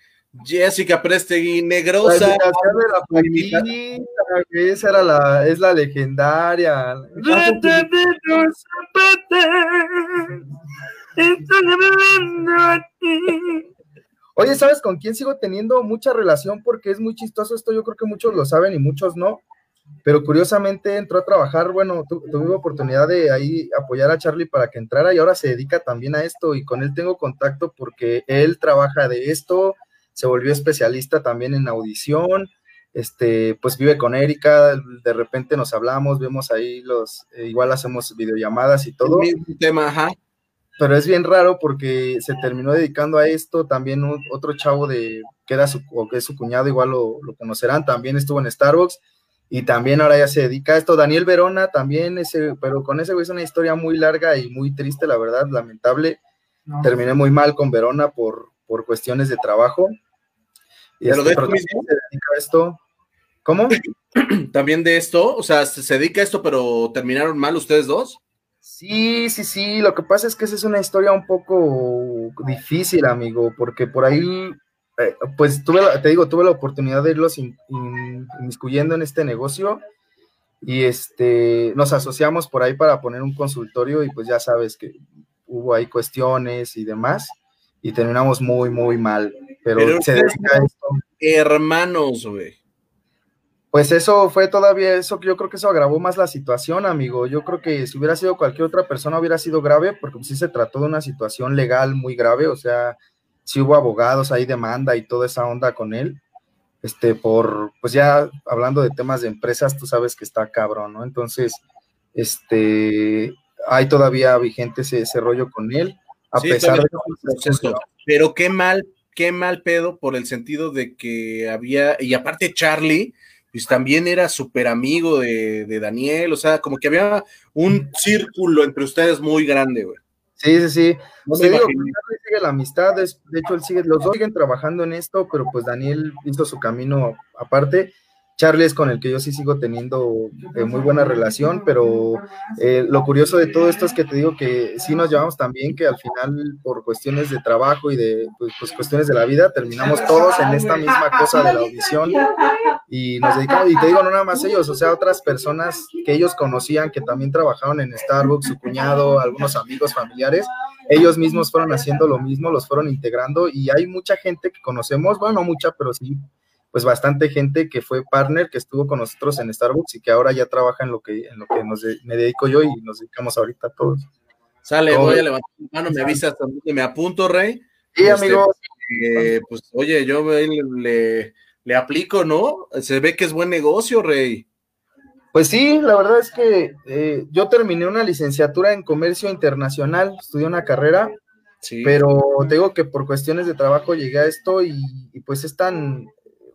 Jessica Prestegui, negrosa. La esa era la, es la legendaria. Oye, ¿sabes con quién sigo teniendo mucha relación? Porque es muy chistoso esto, yo creo que muchos lo saben y muchos no, pero curiosamente entró a trabajar, bueno, tuve oportunidad de ahí apoyar a Charlie para que entrara y ahora se dedica también a esto y con él tengo contacto porque él trabaja de esto, se volvió especialista también en audición, este, pues vive con Erika, de repente nos hablamos, vemos ahí los, eh, igual hacemos videollamadas y todo. El tema, ajá pero es bien raro porque se terminó dedicando a esto, también otro chavo de, que era su, o que es su cuñado, igual lo, conocerán, también estuvo en Starbucks y también ahora ya se dedica a esto. Daniel Verona también, ese, pero con ese güey es una historia muy larga y muy triste, la verdad, lamentable. Terminé muy mal con Verona por, por cuestiones de trabajo. Y pero, este, de se dedica a esto. ¿Cómo? También de esto, o sea, se dedica a esto, pero terminaron mal ustedes dos. Sí, sí, sí, lo que pasa es que esa es una historia un poco difícil, amigo, porque por ahí, eh, pues tuve, te digo, tuve la oportunidad de irlos inmiscuyendo en este negocio y este, nos asociamos por ahí para poner un consultorio y pues ya sabes que hubo ahí cuestiones y demás y terminamos muy, muy mal, pero, se dedica esto. Hermanos, güey. Pues eso fue todavía eso, yo creo que eso agravó más la situación, amigo. Yo creo que si hubiera sido cualquier otra persona hubiera sido grave, porque sí se trató de una situación legal muy grave, o sea, si hubo abogados, hay demanda y toda esa onda con él. este, por, pues ya hablando de temas de empresas, tú sabes que está cabrón, ¿no? Entonces, este, hay todavía vigente ese, ese rollo con él, a pesar de... Pero qué mal, qué mal pedo por el sentido de que había, y aparte Charlie, pues también era súper amigo de, de, Daniel, o sea, como que había un círculo entre ustedes muy grande, güey. Sí, sí, sí. No sí, digo, sigue la amistad, de hecho, él sigue, los dos siguen trabajando en esto, pero pues Daniel hizo su camino aparte Charlie es con el que yo sí sigo teniendo eh, muy buena relación, pero eh, lo curioso de todo esto es que te digo que sí nos llevamos también que al final por cuestiones de trabajo y de pues, pues, cuestiones de la vida terminamos todos en esta misma cosa de la audición y nos dedicamos, y te digo no nada más ellos, o sea, otras personas que ellos conocían que también trabajaron en Starbucks, su cuñado, algunos amigos familiares, ellos mismos fueron haciendo lo mismo, los fueron integrando y hay mucha gente que conocemos, bueno, no mucha, pero sí pues bastante gente que fue partner, que estuvo con nosotros en Starbucks y que ahora ya trabaja en lo que, en lo que nos me dedico yo y nos dedicamos ahorita todos. Sale, voy a levantar mi mano, me avisas también me apunto, Rey. Sí, este, amigo. Eh, pues oye, yo le, le, aplico, ¿no? Se ve que es buen negocio, Rey. Pues sí, la verdad es que eh, yo terminé una licenciatura en comercio internacional, estudié una carrera, sí. pero te digo que por cuestiones de trabajo llegué a esto y, y pues es tan,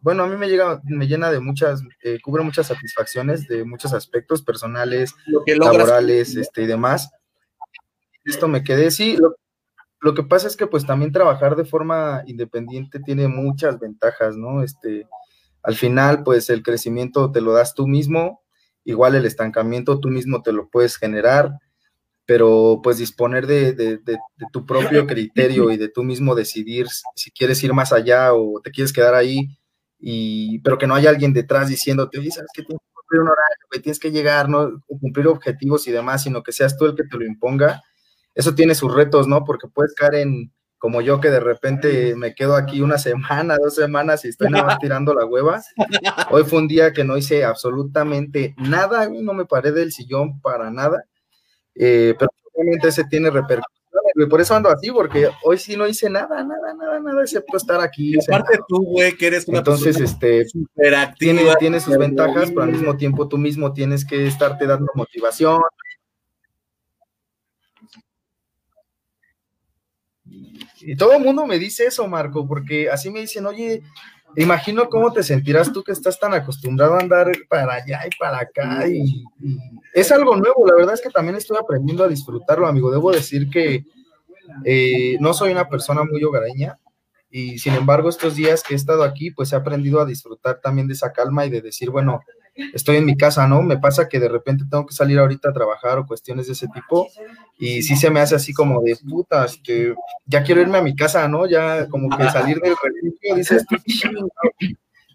bueno, a mí me llega, me llena de muchas, eh, cubre muchas satisfacciones de muchos aspectos personales, laborales, este y demás. Esto me quedé, sí, lo, que pasa es que pues también trabajar de forma independiente tiene muchas ventajas, ¿no? Este, al final, pues el crecimiento te lo das tú mismo, igual el estancamiento tú mismo te lo puedes generar, pero pues disponer de, tu propio criterio y de tú mismo decidir si quieres ir más allá o te quieres quedar ahí, y, pero que no haya alguien detrás diciéndote, oye, sabes que tienes que cumplir un horario, tienes que llegar, ¿no? cumplir objetivos y demás, sino que seas tú el que te lo imponga. Eso tiene sus retos, ¿no? Porque puedes caer en, como yo, que de repente me quedo aquí una semana, dos semanas y estoy nada más tirando la hueva. Hoy fue un día que no hice absolutamente nada, no me paré del sillón para nada, eh, pero obviamente ese tiene repercusiones por eso ando así, porque hoy sí no hice nada, nada, nada, nada, excepto estar aquí. aparte tú, güey, que eres una Entonces, este, tiene, tiene sus ventajas, pero al mismo tiempo tú mismo tienes que estarte dando motivación. Y todo el mundo me dice eso, Marco, porque así me dicen, oye, imagino cómo te sentirás tú que estás tan acostumbrado a andar para allá y para acá y, es algo nuevo, la verdad es que también estoy aprendiendo a disfrutarlo, amigo. Debo decir que eh, no soy una persona muy hogareña y sin embargo estos días que he estado aquí, pues he aprendido a disfrutar también de esa calma y de decir, bueno, estoy en mi casa, ¿no? Me pasa que de repente tengo que salir ahorita a trabajar o cuestiones de ese tipo y sí se me hace así como de putas, que ya quiero irme a mi casa, ¿no? Ya como que salir del refugio, dices,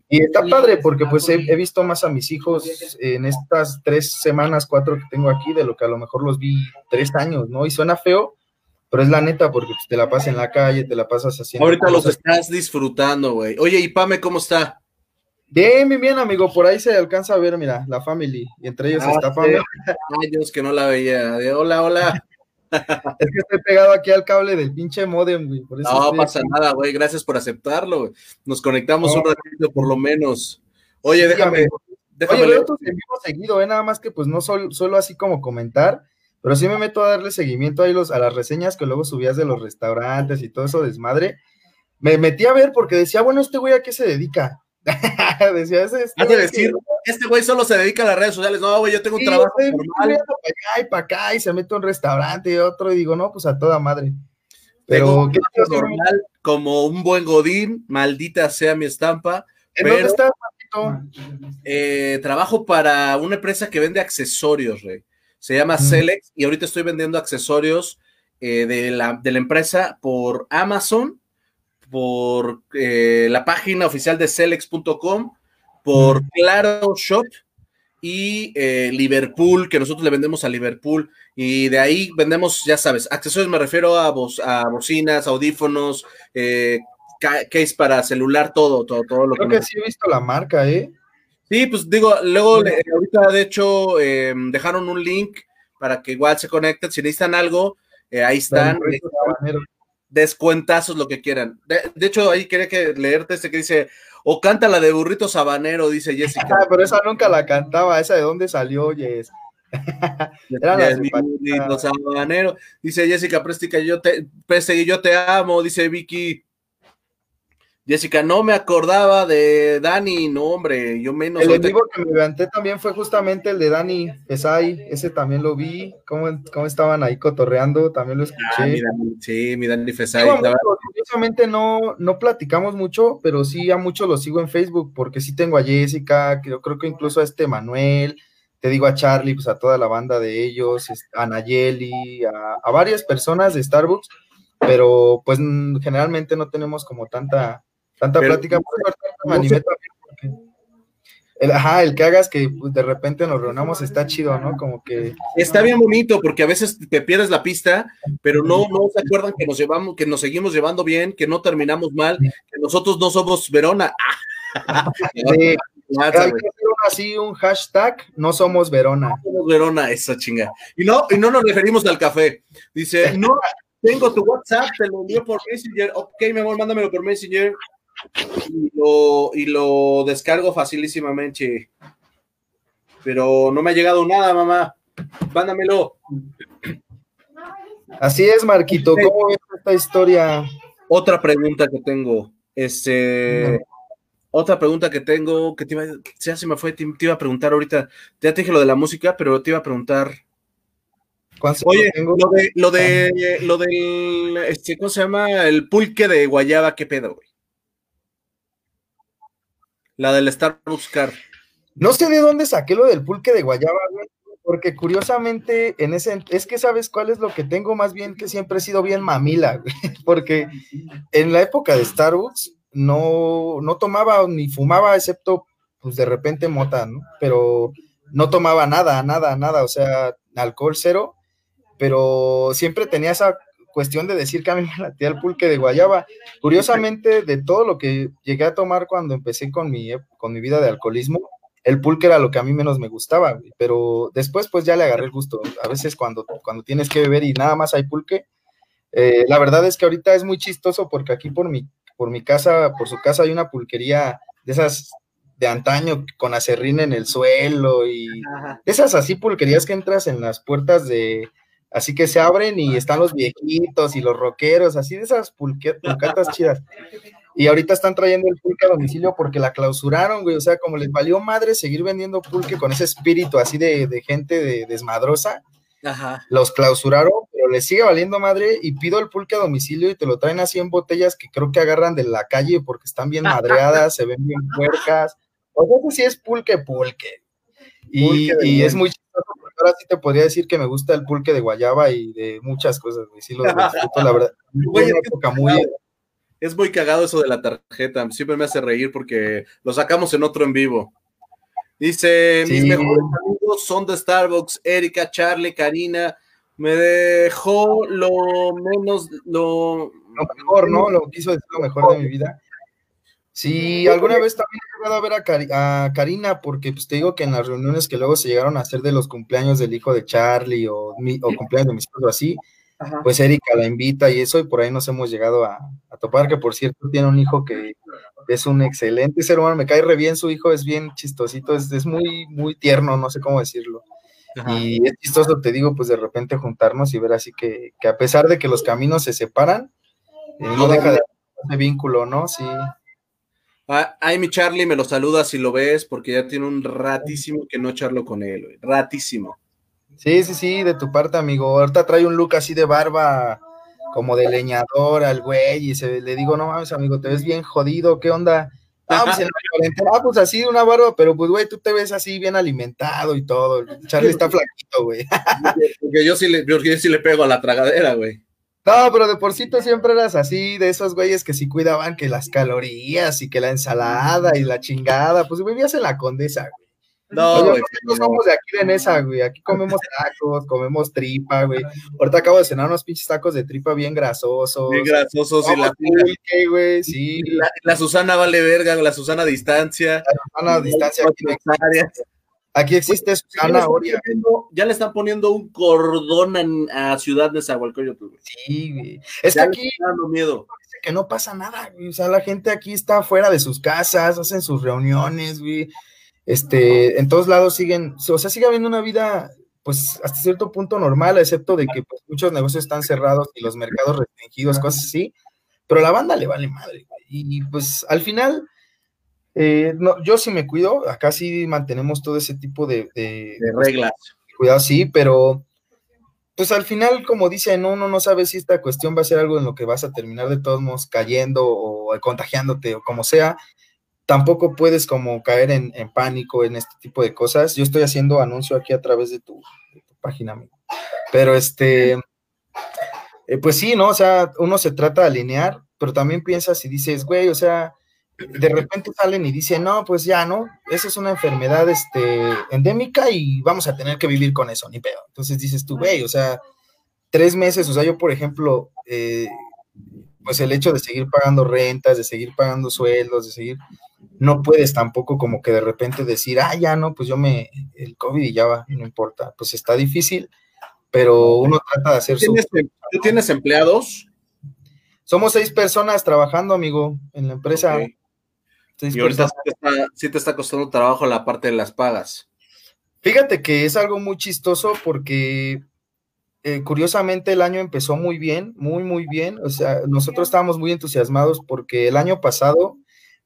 y está padre porque pues he, visto más a mis hijos en estas tres semanas, cuatro que tengo aquí, de lo que a lo mejor los vi tres años, ¿no? Y suena feo, pero es la neta porque pues, te la pasas en la calle, te la pasas haciendo. Ahorita los estás disfrutando, güey. Oye, ¿y Pame cómo está? Bien, bien, bien, amigo. Por ahí se alcanza a ver, mira, la family. Y entre ellos ah, está Pame. Años que no la veía. hola, hola. es que estoy pegado aquí al cable del pinche modem, güey. no pasa nada, güey. Gracias por aceptarlo. Nos conectamos un ratito por lo menos. Oye, déjame. déjame Oye, veo tus seguido, ¿eh? Nada más que pues no solo, así como comentar, pero sí me meto a darle seguimiento ahí los, a las reseñas que luego subías de los restaurantes y todo eso desmadre. Me metí a ver porque decía, bueno, este güey a qué se dedica. Decía, ese, este, decir, este güey solo se dedica a las redes sociales. No, güey, yo tengo un trabajo normal. y para acá y se mete a un restaurante y otro y digo, no, pues a toda madre. Pero ¿qué normal, como un buen godín, maldita sea mi estampa. ¿En dónde estás, eh, trabajo para una empresa que vende accesorios, rey. Se llama Selex y ahorita estoy vendiendo accesorios eh, de, la, de la empresa por Amazon por eh, la página oficial de Celex.com, por Claro Shop y eh, Liverpool, que nosotros le vendemos a Liverpool. Y de ahí vendemos, ya sabes, accesorios, me refiero a, a bocinas, audífonos, eh, case para celular, todo, todo, todo lo Creo que, sí he visto la marca, ¿eh? Sí, pues digo, luego ahorita de hecho em, dejaron un link para que igual se conecten. Si necesitan algo, ahí están descuentazos, lo que quieran. De, hecho, ahí quería que leerte este que dice, O canta la de burrito sabanero, dice Jessica. Ah, pero esa nunca la cantaba, esa de dónde salió, Jess. Era la de burrito sabanero. Dice Jessica Prestica, yo te, yo te amo, dice Vicky. Jessica, no me acordaba de Dani, no, hombre, yo menos. El vivo que me levanté también fue justamente el de Dani Pesay, ese también lo vi, cómo, cómo estaban ahí cotorreando, también lo ah, escuché. sí, mi Dani Pesay. curiosamente no, no platicamos mucho, pero sí a muchos los sigo en Facebook, porque sí tengo a Jessica, creo, creo que incluso a este Manuel, te digo a Charlie, pues a toda la banda de ellos, a Nayeli, a, a varias personas de Starbucks, pero pues generalmente no tenemos como tanta Tanta plática, por el, ajá, el que hagas que pues, de repente nos reunamos está chido, ¿no? Como que. Está bien bonito porque a veces te pierdes la pista, pero no, no se acuerdan que nos llevamos, que nos seguimos llevando bien, que no terminamos mal, que nosotros no somos Verona. Sí. así un hashtag, no somos Verona. No somos Verona, esa chinga. Y no, y no nos referimos al café. Dice, no, tengo tu WhatsApp, te lo envío por Messenger. Ok, mi amor, mándamelo por Messenger y lo, y lo descargo facilísimamente. Pero no me ha llegado nada, mamá. Mándamelo. Así es, Marquito. ¿Cómo ves esta historia? Otra pregunta que tengo. Este. Otra pregunta que tengo, que te iba, ya se me fue, te, iba a preguntar ahorita, ya te dije lo de la música, pero te iba a preguntar. Oye, lo de, lo de, lo del, este, ¿cómo se llama? El pulque de guayaba, ¿qué pedo, güey? La del Starbucks Car. No sé de dónde saqué lo del pulque de guayaba, güey, porque curiosamente en ese es que sabes cuál es lo que tengo más bien que siempre he sido bien mamila, güey, porque en la época de Starbucks no no tomaba ni fumaba excepto pues de repente mota, ¿no? Pero no tomaba nada, nada, nada, o sea, alcohol cero, pero siempre tenía esa cuestión de decir que a mí me latía el pulque de guayaba. Curiosamente, de todo lo que llegué a tomar cuando empecé con mi, con mi vida de alcoholismo, el pulque era lo que a mí menos me gustaba, pero después pues ya le agarré el gusto. A veces cuando, cuando tienes que beber y nada más hay pulque, eh, la verdad es que ahorita es muy chistoso porque aquí por mi, por mi casa, por su casa hay una pulquería de esas de antaño con acerrín en el suelo y esas así pulquerías que entras en las puertas de, Así que se abren y están los viejitos y los rockeros, así de esas pulquetas chidas. Y ahorita están trayendo el pulque a domicilio porque la clausuraron, güey. O sea, como les valió madre seguir vendiendo pulque con ese espíritu así de, gente de, desmadrosa. Los clausuraron, pero les sigue valiendo madre y pido el pulque a domicilio y te lo traen así en botellas que creo que agarran de la calle porque están bien madreadas, se ven bien puercas. O sea, sí es pulque, pulque. Y, y es muy ahora sí te podría decir que me gusta el pulque de guayaba y de muchas cosas, Sí lo disfruto, la verdad. es, muy cagado eso de la tarjeta. Siempre me hace reír porque lo sacamos en otro en vivo. Dice, mis mejores amigos son de Starbucks, Erika, Charlie, Karina. Me dejó lo menos, lo... Lo mejor, ¿no? Lo quiso decir lo mejor de mi vida. Sí, alguna vez también he llegado a ver a, Karina, porque pues te digo que en las reuniones que luego se llegaron a hacer de los cumpleaños del hijo de Charlie o, cumpleaños de mis hijos o así, pues Erika la invita y eso, y por ahí nos hemos llegado a, topar, que por cierto tiene un hijo que es un excelente ser humano, me cae re bien, su hijo es bien chistosito, es, muy, muy tierno, no sé cómo decirlo. Y es chistoso, te digo, pues de repente juntarnos y ver así que, que a pesar de que los caminos se separan, eh, no deja de haber vínculo, ¿no? Sí. Ah, ay, mi Charlie, me lo saluda si lo ves, porque ya tiene un ratísimo que no charlo con él, Ratísimo. Sí, sí, sí, de tu parte, amigo. Ahorita trae un look así de barba, como de leñador al güey, y se, le digo, no mames, amigo, te ves bien jodido, ¿qué onda? Ah, pues, en ah, pues así, una barba, pero pues, güey, tú te ves así bien alimentado y todo. Charlie está flaquito, güey. porque yo sí le, yo sí le pego a la tragadera, güey. No, pero de por sí tú siempre eras así, de esos güeyes que sí cuidaban que las calorías y que la ensalada y la chingada, pues vivías en la condesa, güey. No, güey. No somos de aquí de Nesa, güey. Aquí comemos tacos, comemos tripa, güey. Ahorita acabo de cenar unos pinches tacos de tripa bien grasosos. Bien grasosos y la pulque, güey, sí. La, Susana vale verga, la Susana a distancia. La Susana a distancia. Aquí Aquí existe Susana Oria. Ya le están poniendo un cordón a Ciudad de Zahualcoyotl. Sí, güey. Es que aquí. Dando miedo. Que no pasa nada, güey. O sea, la gente aquí está fuera de sus casas, hacen sus reuniones, güey. Este, en todos lados siguen, o sea, sigue habiendo una vida, pues, hasta cierto punto normal, excepto de que pues, muchos negocios están cerrados y los mercados restringidos, cosas así. Pero a la banda le vale madre, güey. Y pues al final eh, no, yo sí me cuido, acá sí mantenemos todo ese tipo de, reglas. Cuidado, sí, pero pues al final, como dicen, uno no sabe si esta cuestión va a ser algo en lo que vas a terminar de todos modos cayendo o contagiándote o como sea. Tampoco puedes como caer en, pánico en este tipo de cosas. Yo estoy haciendo anuncio aquí a través de tu, página, Pero este, eh, pues sí, ¿no? O sea, uno se trata de alinear, pero también piensas y dices, güey, o sea, de repente salen y dicen, no, pues ya, ¿no? Esa es una enfermedad este, endémica y vamos a tener que vivir con eso, ni pedo. Entonces dices tú, güey, o sea, tres meses, o sea, yo, por ejemplo, eh, pues el hecho de seguir pagando rentas, de seguir pagando sueldos, de seguir, no puedes tampoco como que de repente decir, ah, ya no, pues yo me, el COVID y ya va, no importa. Pues está difícil, pero uno trata de hacer ¿Tienes, su... ¿Tú tienes empleados? Somos seis personas trabajando, amigo, en la empresa y ahorita sí te, está, costando trabajo la parte de las pagas. Fíjate que es algo muy chistoso porque eh, curiosamente el año empezó muy bien, muy, muy bien. O sea, nosotros estábamos muy entusiasmados porque el año pasado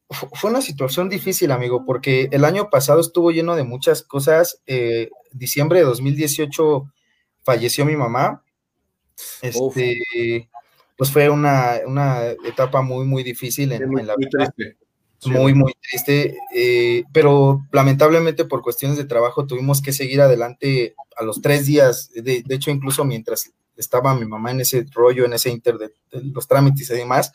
fue una situación difícil, amigo, porque el año pasado estuvo lleno de muchas cosas. Eh, diciembre de 2018 falleció mi mamá. Este, pues fue una, etapa muy, muy difícil en, en la vida muy, muy triste, eh, pero lamentablemente por cuestiones de trabajo tuvimos que seguir adelante a los tres días, de, hecho incluso mientras estaba mi mamá en ese rollo, en ese inter de, los trámites y demás,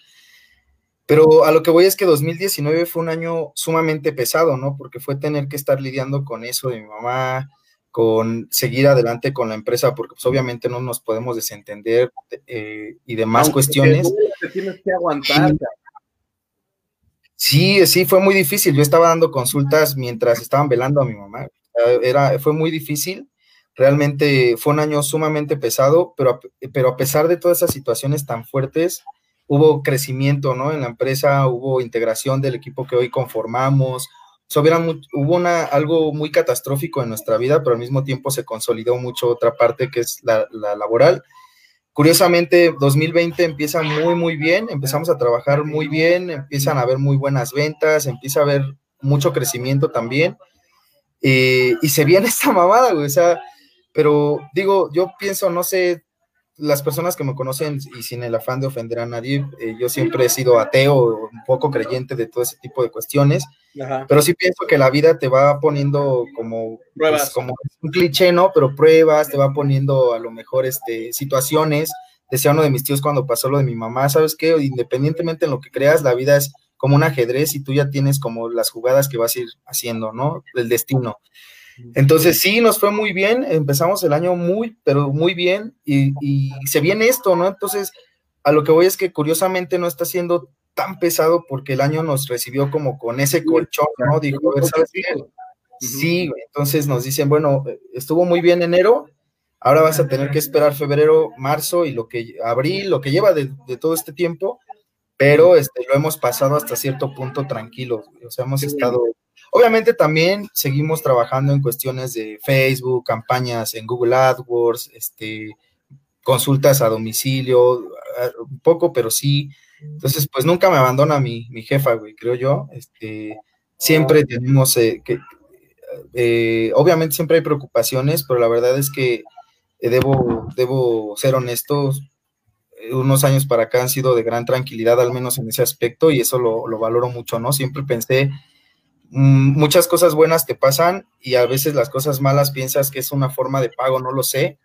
pero a lo que voy es que 2019 fue un año sumamente pesado, ¿no? Porque fue tener que estar lidiando con eso de mi mamá, con seguir adelante con la empresa, porque pues obviamente no nos podemos desentender eh, y demás cuestiones. tienes que aguantar. Sí, sí, fue muy difícil. Yo estaba dando consultas mientras estaban velando a mi mamá. Era, fue muy difícil. Realmente fue un año sumamente pesado, pero, pero a pesar de todas esas situaciones tan fuertes, hubo crecimiento, ¿no? En la empresa hubo integración del equipo que hoy conformamos. hubo una, algo muy catastrófico en nuestra vida, pero al mismo tiempo se consolidó mucho otra parte que es la, la laboral. Curiosamente, 2020 empieza muy, muy bien, empezamos a trabajar muy bien, empiezan a haber muy buenas ventas, empieza a haber mucho crecimiento también. Eh, y se viene esta mamada, güey, o sea, pero digo, yo pienso, no sé, las personas que me conocen y sin el afán de ofender a nadie, eh, yo siempre he sido ateo, un poco creyente de todo ese tipo de cuestiones, pero sí pienso que la vida te va poniendo como, pues, como un cliché, ¿no? Pero pruebas, te va poniendo a lo mejor este, situaciones. Decía uno de mis tíos cuando pasó lo de mi mamá, ¿sabes qué? Independientemente en lo que creas, la vida es como un ajedrez y tú ya tienes como las jugadas que vas a ir haciendo, ¿no? El destino. Entonces sí, nos fue muy bien, empezamos el año muy, pero muy bien y, se viene esto, ¿no? Entonces, a lo que voy es que curiosamente no está siendo tan pesado porque el año nos recibió como con ese colchón, ¿no? Dijo, ¿sabes qué? Sí, entonces nos dicen, bueno, estuvo muy bien enero, ahora vas a tener que esperar febrero, marzo y lo que, abril, lo que lleva de, todo este tiempo, pero este, lo hemos pasado hasta cierto punto tranquilo, o sea, hemos estado Obviamente también seguimos trabajando en cuestiones de Facebook, campañas en Google AdWords, este, consultas a domicilio, un poco, pero sí. Entonces, pues nunca me abandona mi, mi jefa, güey, creo yo. Este, siempre tenemos eh, que, eh, obviamente siempre hay preocupaciones, pero la verdad es que eh, debo, debo ser honesto, unos años para acá han sido de gran tranquilidad, al menos en ese aspecto, y eso lo, lo valoro mucho, ¿no? Siempre pensé muchas cosas buenas te pasan y a veces las cosas malas piensas que es una forma de pago, no lo sé,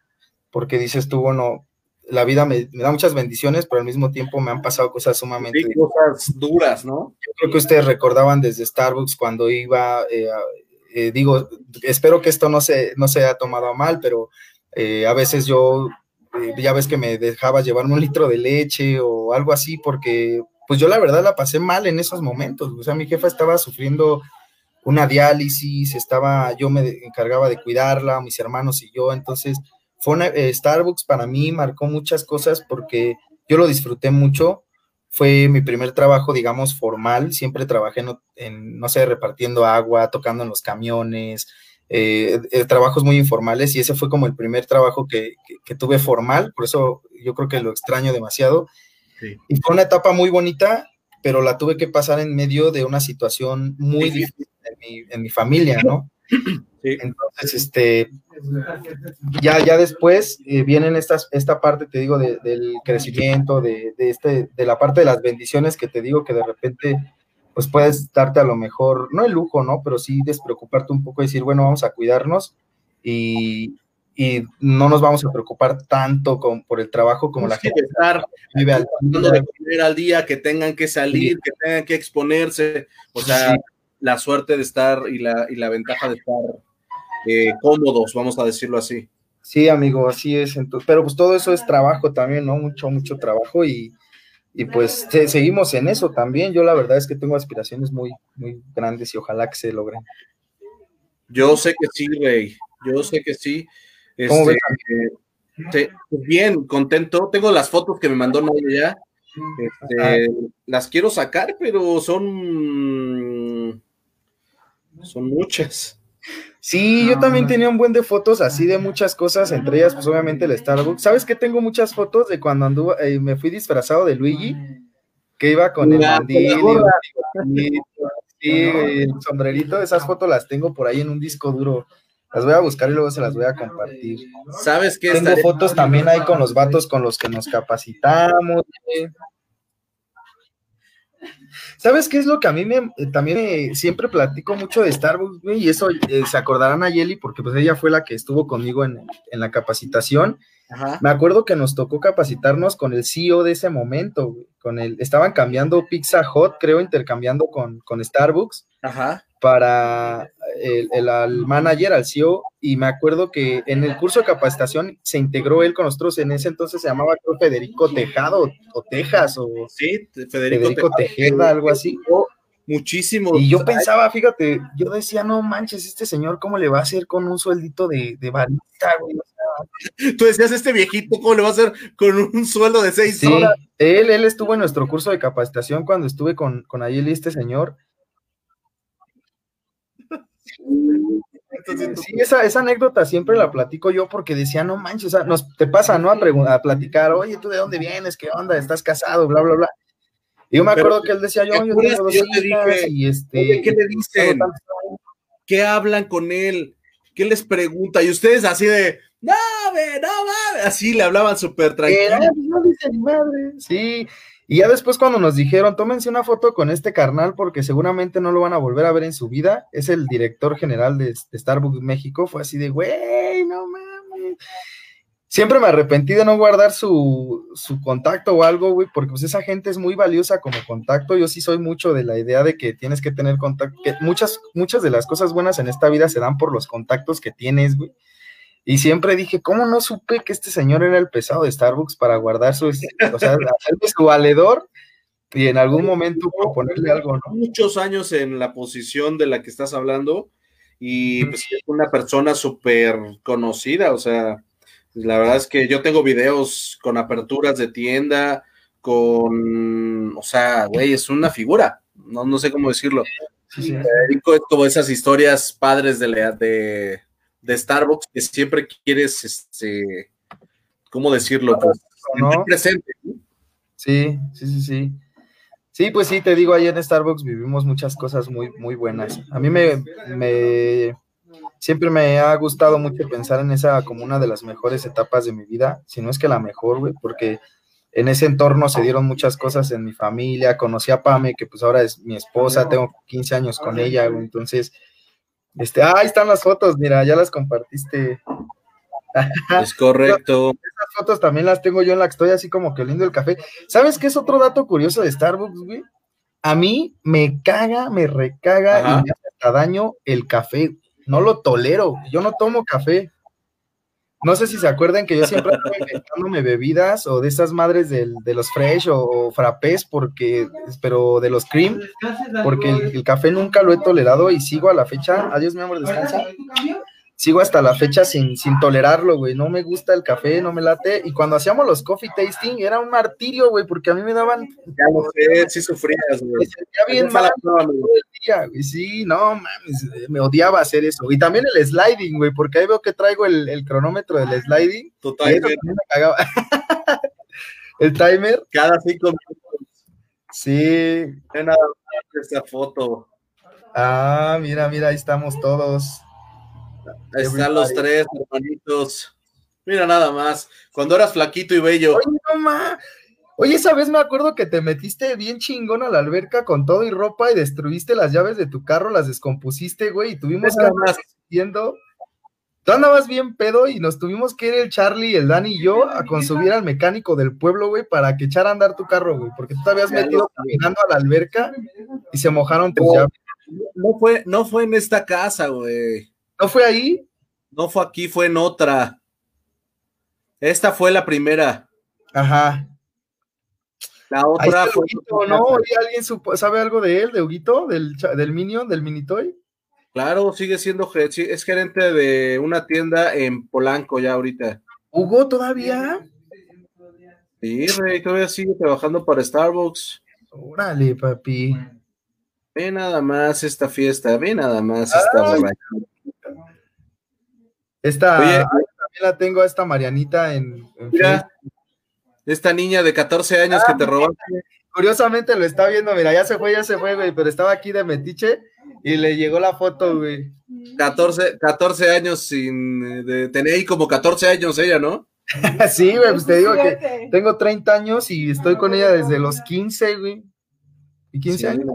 porque dices tú, bueno, la vida me, da muchas bendiciones, pero al mismo tiempo me han pasado cosas sumamente... cosas duras, ¿no? Yo creo que ustedes recordaban desde Starbucks cuando iba, eh, eh, digo, espero que esto no se, no se haya tomado a mal, pero eh, a veces yo, ya ves que me dejaba llevarme un litro de leche o algo así, porque pues yo la verdad la pasé mal en esos momentos. O sea, mi jefa estaba sufriendo una diálisis, estaba, yo me encargaba de cuidarla, mis hermanos y yo, entonces fue eh, Starbucks para mí marcó muchas cosas porque yo lo disfruté mucho, fue mi primer trabajo, digamos, formal, siempre trabajé en, no sé, repartiendo agua, tocando en los camiones, eh, eh, trabajos muy informales. Y ese fue como el primer trabajo que, tuve formal, por eso yo creo que lo extraño demasiado. Y fue una etapa muy bonita, pero la tuve que pasar en medio de una situación muy difícil en mi, familia, ¿no? Entonces, este, ya, ya después eh, vienen estas, esta parte, te digo, del crecimiento, de, este, de la parte de las bendiciones que te digo que de repente, pues puedes darte a lo mejor, no el lujo, ¿no? Pero sí despreocuparte un poco y decir, bueno, vamos a cuidarnos y, y no nos vamos a preocupar tanto con, por el trabajo como la gente. Estar vive al, de comer al día, que tengan que salir, que tengan que exponerse, o sea, la suerte de estar y la, y la ventaja de estar eh, cómodos, vamos a decirlo así. Sí, amigo, así es. pero pues todo eso es trabajo también, ¿no? Mucho, mucho trabajo y, y pues seguimos en eso también. Yo la verdad es que tengo aspiraciones muy, muy grandes y ojalá que se logren. Yo sé que sí, Rey. Yo sé que sí. Este, pues bien, contento. Tengo las fotos que me mandó Nadia ya. Este, las quiero sacar, pero son son muchas. Sí, yo también tenía un buen de fotos así de muchas cosas, entre ellas, pues obviamente el Starbucks. ¿Sabes qué? Tengo muchas fotos de cuando anduve, eh, me fui disfrazado de Luigi, que iba con el mandil el sombrerito. Esas fotos las tengo por ahí en un disco duro. Las voy a buscar y luego se las voy a compartir. ¿Sabes qué? Tengo fotos también ahí con los vatos con los que nos capacitamos. ¿Sabes qué es lo que a mí me, eh, también siempre platico mucho de Starbucks, güey? Y eso eh, se acordarán a Yeli porque pues ella fue la que estuvo conmigo en, la capacitación. Me acuerdo que nos tocó capacitarnos con el CEO de ese momento, güey. Con el, estaban cambiando Pizza Hot, creo, intercambiando con, con Starbucks. Ajá para el, manager, al CEO, y me acuerdo que en el curso de capacitación se integró él con nosotros, en ese entonces se llamaba Federico Tejado, o Tejas, o sí, Federico, Tejeda, algo así. Muchísimo. Y yo pensaba, fíjate, yo decía, no manches, este señor, ¿cómo le va a hacer con un sueldito de, de barista, Tú decías, este viejito, ¿cómo le va a hacer con un sueldo de seis horas? Él, él estuvo en nuestro curso de capacitación cuando estuve con, con Ayeli, este señor, Sí, esa, esa, anécdota siempre la platico yo porque decía, no manches, o sea, nos, te pasa, ¿no? A, a platicar, oye, ¿tú de dónde vienes? ¿Qué onda? ¿Estás casado? Bla, bla, bla. Y yo me acuerdo que él decía, yo, yo tengo dos hijas y este... ¿Qué le dicen? ¿Qué hablan con él? ¿Qué les pregunta? Y ustedes así de, no, ve, no, mames, así le hablaban súper tranquilo. No dice madre. Sí, y ya después cuando nos dijeron, tómense una foto con este carnal porque seguramente no lo van a volver a ver en su vida, es el director general de, Starbucks México, fue así de, güey, no mames. Siempre me arrepentí de no guardar su, contacto o algo, güey, porque pues esa gente es muy valiosa como contacto. Yo sí soy mucho de la idea de que tienes que tener contacto, que muchas, muchas de las cosas buenas en esta vida se dan por los contactos que tienes, güey. Y siempre dije, ¿cómo no supe que este señor era el pesado de Starbucks para guardar su, o sea, hacerle su valedor y en algún momento proponerle algo, ¿no? Muchos años en la posición de la que estás hablando y pues es una persona súper conocida, o sea, la verdad es que yo tengo videos con aperturas de tienda, con, o sea, güey, es una figura, no, no sé cómo decirlo. Sí, Es como esas historias padres de, de, de Starbucks que siempre quieres, este, ¿cómo decirlo? Pues, presente. Sí, sí, sí, sí. Sí, pues sí, te digo, ahí en Starbucks vivimos muchas cosas muy, muy buenas. A mí me, me, siempre me ha gustado mucho pensar en esa como una de las mejores etapas de mi vida, si no es que la mejor, güey, porque en ese entorno se dieron muchas cosas en mi familia, conocí a Pame, que pues ahora es mi esposa, tengo 15 años con ella, güey, entonces este, ahí están las fotos, mira, ya las compartiste. Es correcto. Esas fotos también las tengo yo en la que estoy así como que lindo el café. ¿Sabes qué es otro dato curioso de Starbucks, güey? A mí me caga, me recaga y me hace daño el café. No lo tolero. Yo no tomo café. No sé si se acuerdan que yo siempre estaba inventándome bebidas o de esas madres de los fresh o, frappés, porque, pero de los cream, porque el, el, café nunca lo he tolerado y sigo a la fecha. Adiós, mi amor, descansa sigo hasta la fecha sin, sin tolerarlo, güey. No me gusta el café, no me late. Y cuando hacíamos los coffee tasting era un martirio, güey, porque a mí me daban. Ya lo sé, sí sufrías, güey. Me sentía bien mal güey. Sí, no mames, me odiaba hacer eso. Y también el sliding, güey, porque ahí veo que traigo el, el cronómetro del sliding. Totalmente. el timer. Cada cinco minutos. Sí. nada esa foto. Ah, mira, mira, ahí estamos todos. Ahí están los tres hermanitos. Mira nada más, cuando eras flaquito y bello. Oye, no Oye, esa vez me acuerdo que te metiste bien chingón a la alberca con todo y ropa y destruiste las llaves de tu carro, las descompusiste, güey, y tuvimos que andar viendo. Tú andabas bien pedo y nos tuvimos que ir el Charlie, el Dani y yo a consumir al mecánico del pueblo, güey, para que echara a andar tu carro, güey, porque tú te habías metido caminando a la alberca y se mojaron tus llaves. No fue, no fue en esta casa, güey. ¿No fue ahí? No fue aquí, fue en otra. Esta fue la primera. Ajá. La otra fue. ¿no? ¿Alguien sabe algo de él, de Huguito, del, del Minion, del Minitoy? Claro, sigue siendo, es gerente de una tienda en Polanco ya ahorita. ¿Hugo todavía? Sí, Rey, todavía sigue trabajando para Starbucks. Órale, papi. Ve nada más esta fiesta, ve nada más esta esta, también la tengo a esta Marianita en, esta niña de 14 años que te ah, robaste. Curiosamente lo está viendo, mira, ya se fue, ya se fue, güey, pero estaba aquí de metiche y le llegó la foto, güey. 14, 14 años sin, de, tener ahí como 14 años ella, ¿no? sí, güey, pues te digo que tengo 30 años y estoy con ella desde los 15, güey. ¿Y 15 años?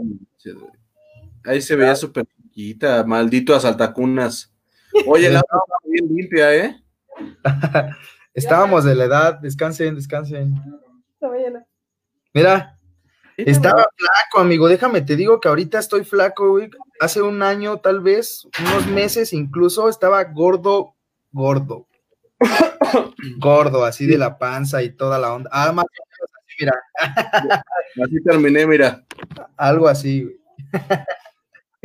Ahí se veía súper chiquita, maldito asaltacunas. Oye, la bien limpia, ¿eh? Estábamos de la edad, descansen, descansen. Mira, estaba flaco, amigo. Déjame, te digo que ahorita estoy flaco, güey. Hace un año, tal vez, unos meses incluso, estaba gordo, gordo. gordo, así de la panza y toda la onda. Ah, más así, mira. así terminé, mira. Algo así, güey.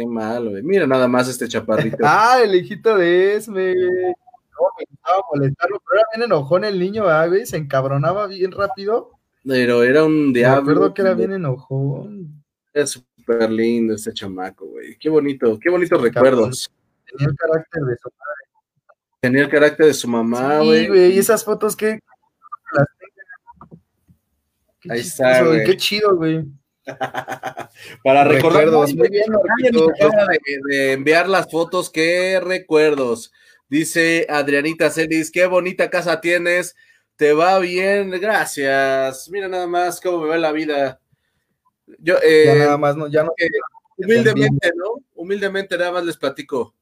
Qué malo, güey. Mira nada más este chaparrito. ah, el hijito de Esme, No, me estaba molestando, pero era bien enojón el niño, güey. Se encabronaba bien rápido. Pero era un diablo. Me acuerdo que era bien enojón. Es súper lindo este chamaco, güey. Qué bonito, qué bonitos recuerdos. Tenía el carácter de su madre. Tenía el carácter de su mamá, güey. Sí, güey, y esas fotos que. Ahí está, güey. Qué chido, güey. Para recordar, muy bien, de, enviar las fotos, qué recuerdos. Dice Adrianita Celis, qué bonita casa tienes, te va bien, gracias. Mira nada más cómo me va la vida. Yo, eh, nada más, no, ya no. humildemente, ¿no? Humildemente nada más les platico.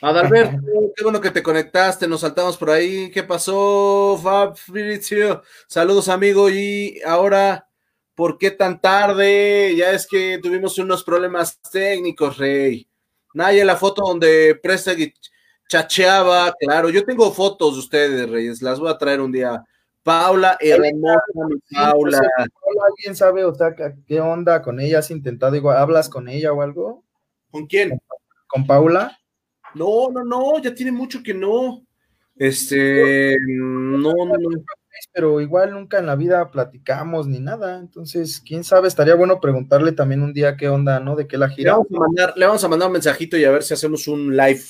Adalberto, qué bueno que te conectaste, nos saltamos por ahí. ¿Qué pasó, Fab Saludos, amigo. Y ahora ¿Por qué tan tarde? Ya es que tuvimos unos problemas técnicos, Rey. Naya, la foto donde Prestegui chacheaba, claro, yo tengo fotos de ustedes, Reyes, las voy a traer un día. Paula, hermosa, Paula. ¿Alguien sabe, o sea, qué onda con ella? ¿Has intentado igual? ¿Hablas con ella o algo? ¿Con quién? ¿Con Paula? No, no, no, ya tiene mucho que no. Este, no, no, no pero igual nunca en la vida platicamos ni nada. Entonces, quién sabe, estaría bueno preguntarle también un día qué onda, ¿no? De qué la gira. Le vamos a mandar, le vamos a mandar un mensajito y a ver si hacemos un live.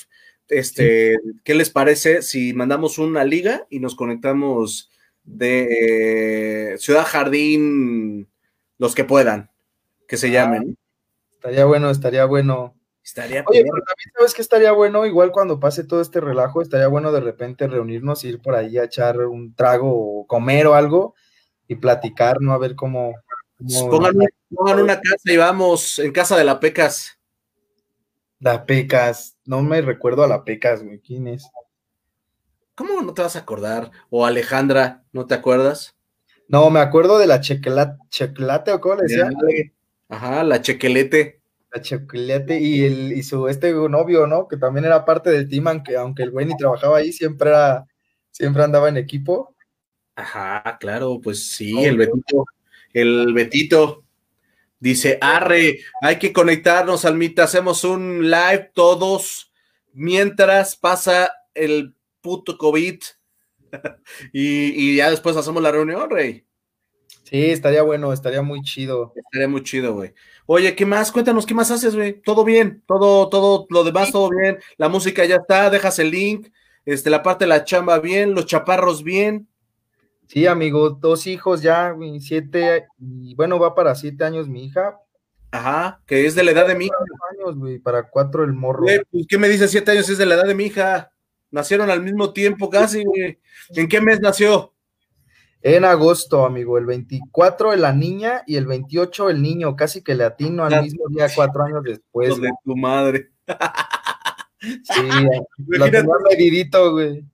Este, ¿qué les parece si mandamos una liga y nos conectamos de eh, Ciudad Jardín, los que puedan, que se ah, llamen? Estaría bueno, estaría bueno. Estaría Oye, pero también sabes que estaría bueno, igual cuando pase todo este relajo, estaría bueno de repente reunirnos, ir por ahí a echar un trago o comer o algo y platicar, ¿no? A ver cómo. Pongan, una casa y vamos, en casa de la Pecas. La Pecas, no me recuerdo a la Pecas, güey, ¿quién es? ¿Cómo no te vas a acordar? O Alejandra, ¿no te acuerdas? No, me acuerdo de la chequelate, chequelate o cómo le decía. Ajá, la chequelete La chocolate y, el, y su este novio, ¿no? Que también era parte del team, aunque, aunque el güey ni trabajaba ahí, siempre era, siempre andaba en equipo. Ajá, claro, pues sí, el Betito, el Betito dice, arre, hay que conectarnos, Almita, hacemos un live todos mientras pasa el puto COVID y, y ya después hacemos la reunión, Rey. Sí, estaría bueno, estaría muy chido. Estaría muy chido, güey. Oye, ¿qué más? Cuéntanos, ¿qué más haces, güey? Todo bien, todo, todo, lo demás, todo bien. La música ya está, dejas el link, este, la parte de la chamba bien, los chaparros bien. Sí, amigo, dos hijos ya, siete, y bueno, va para siete años mi hija. Ajá, que es de la edad de mi hija. años, güey, para cuatro el morro. Güey, pues, ¿qué me dice siete años? Es de la edad de mi hija. Nacieron al mismo tiempo casi, güey. ¿En qué mes nació? En agosto, amigo, el 24 la niña y el 28 el niño, casi que le atino al mismo día cuatro años después. de tu madre. Sí, lo tenía medidito, güey.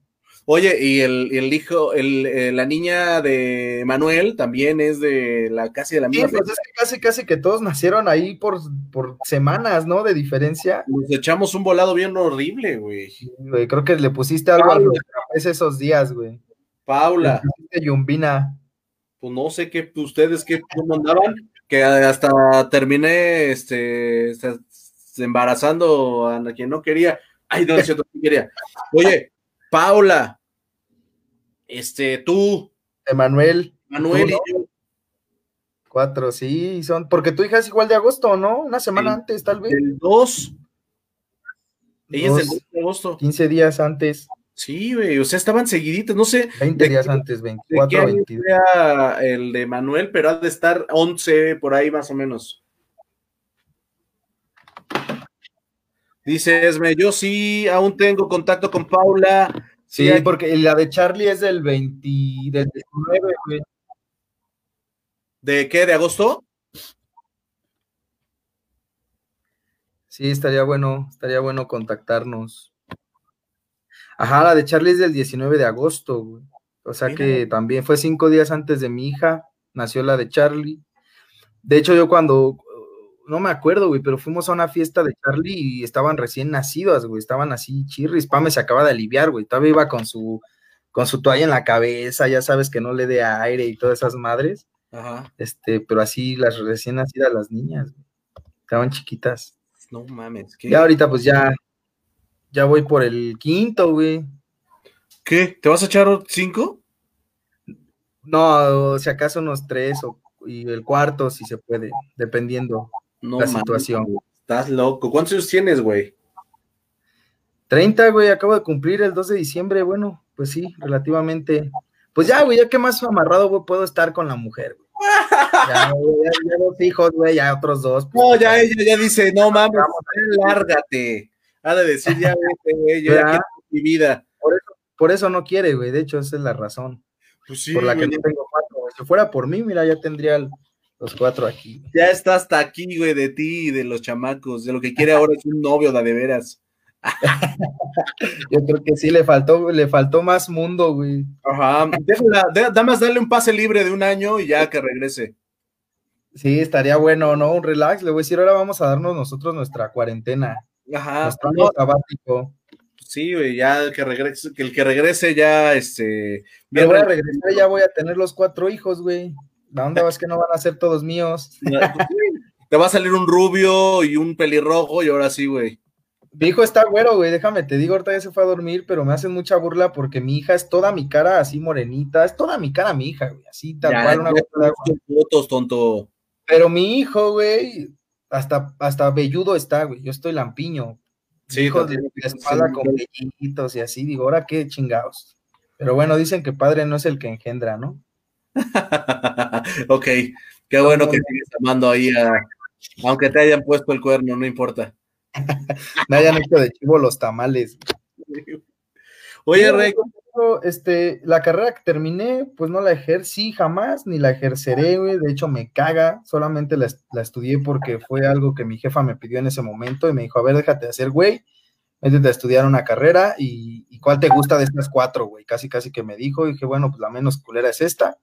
Oye, y el, hijo, el, eh, la niña de Manuel también es de la casi de la misma. Sí, pues es que casi, casi que todos nacieron ahí por, por semanas, ¿no? De diferencia. Nos echamos un volado bien horrible, güey. güey creo que le pusiste algo a los esos días, güey. Paula. Yumbina. Pues no sé qué, ustedes qué mandaban, que hasta terminé este, embarazando a quien no quería. Ay, no, es cierto, quería. Oye, Paula, este, tú. Emanuel. Manuel y yo. Cuatro, sí, son, porque tu hija es igual de agosto, ¿no? Una semana antes, tal vez. El 2. Ella es del 2 de agosto. 15 días antes. Sí, güey, o sea, estaban seguiditos, no sé. 20 días antes, 24, 22. el de Manuel, pero ha de estar 11 por ahí más o menos. Dice Esme, yo sí, aún tengo contacto con Paula. Sí, porque la de Charlie es del 20, del 19, güey. ¿De qué? ¿De agosto? Sí, estaría bueno, estaría bueno contactarnos. Ajá, la de Charlie es del 19 de agosto, güey. O sea que también fue cinco días antes de mi hija, nació la de Charlie. De hecho, yo cuando, no me acuerdo, güey, pero fuimos a una fiesta de Charlie y estaban recién nacidas, güey, estaban así chirris. Pame se acaba de aliviar, güey, todavía iba con su, con su toalla en la cabeza, ya sabes que no le dé aire y todas esas madres. Ajá. Este, pero así las recién nacidas las niñas, estaban chiquitas. No mames. ¿qué? Y ahorita pues ya, ya voy por el quinto, güey. ¿Qué? ¿Te vas a echar cinco? No, si acaso unos tres o, y el cuarto si se puede, dependiendo no, la situación. Estás loco. ¿Cuántos años tienes, güey? 30, güey, acabo de cumplir el 2 de diciembre. Bueno, pues sí, relativamente. Pues ya, güey, ya que más amarrado güey, puedo estar con la mujer, güey. Ya, ya, dos hijos, güey, ya otros dos. Pues, no, ya ella ya dice, no mames, lárgate. Ha de decir, ya, güey, yo ya quiero mi vida. Por eso, no quiere, güey. De hecho, esa es la razón. Pues sí, por la que no tengo cuatro. Si fuera por mí, mira, ya tendría los cuatro aquí. Ya está hasta aquí, güey, de ti y de los chamacos. De lo que quiere ahora es un novio, de, de veras. Yo creo que sí le faltó, le faltó más mundo, güey. Ajá. Déjala, más darle un pase libre de un año y ya que regrese. Sí, estaría bueno, ¿no? Un relax. Le voy a decir, ahora vamos a darnos nosotros nuestra cuarentena. Ajá. sabático. Sí, güey, ya que regrese, que el que regrese ya, este. Bien voy a regresar, ya voy a tener los cuatro hijos, güey. ¿A dónde vas que no van a ser todos míos? Te va a salir un rubio y un pelirrojo y ahora sí, güey. Mi hijo está güero, güey, déjame, te digo, ahorita ya se fue a dormir, pero me hacen mucha burla porque mi hija es toda mi cara así morenita, es toda mi cara mi hija, güey, así tal cual una fotos, tonto. Pero mi hijo, güey, hasta, hasta velludo está, güey. Yo estoy lampiño. Sí, hijo de la espalda con vellitos y así. Digo, ahora qué chingados. Pero bueno, dicen que padre no es el que engendra, ¿no? ok, qué bueno que sigues amando ahí a. Aunque te hayan puesto el cuerno, no importa. Me hayan hecho de chivo los tamales. Oye, Rey, este, la carrera que terminé, pues no la ejercí jamás, ni la ejerceré, güey. De hecho, me caga. Solamente la, estudié porque fue algo que mi jefa me pidió en ese momento y me dijo, a ver, déjate de hacer, güey. Métete a estudiar una carrera y, y, cuál te gusta de estas cuatro, güey. Casi, casi que me dijo. Y dije, bueno, pues la menos culera es esta.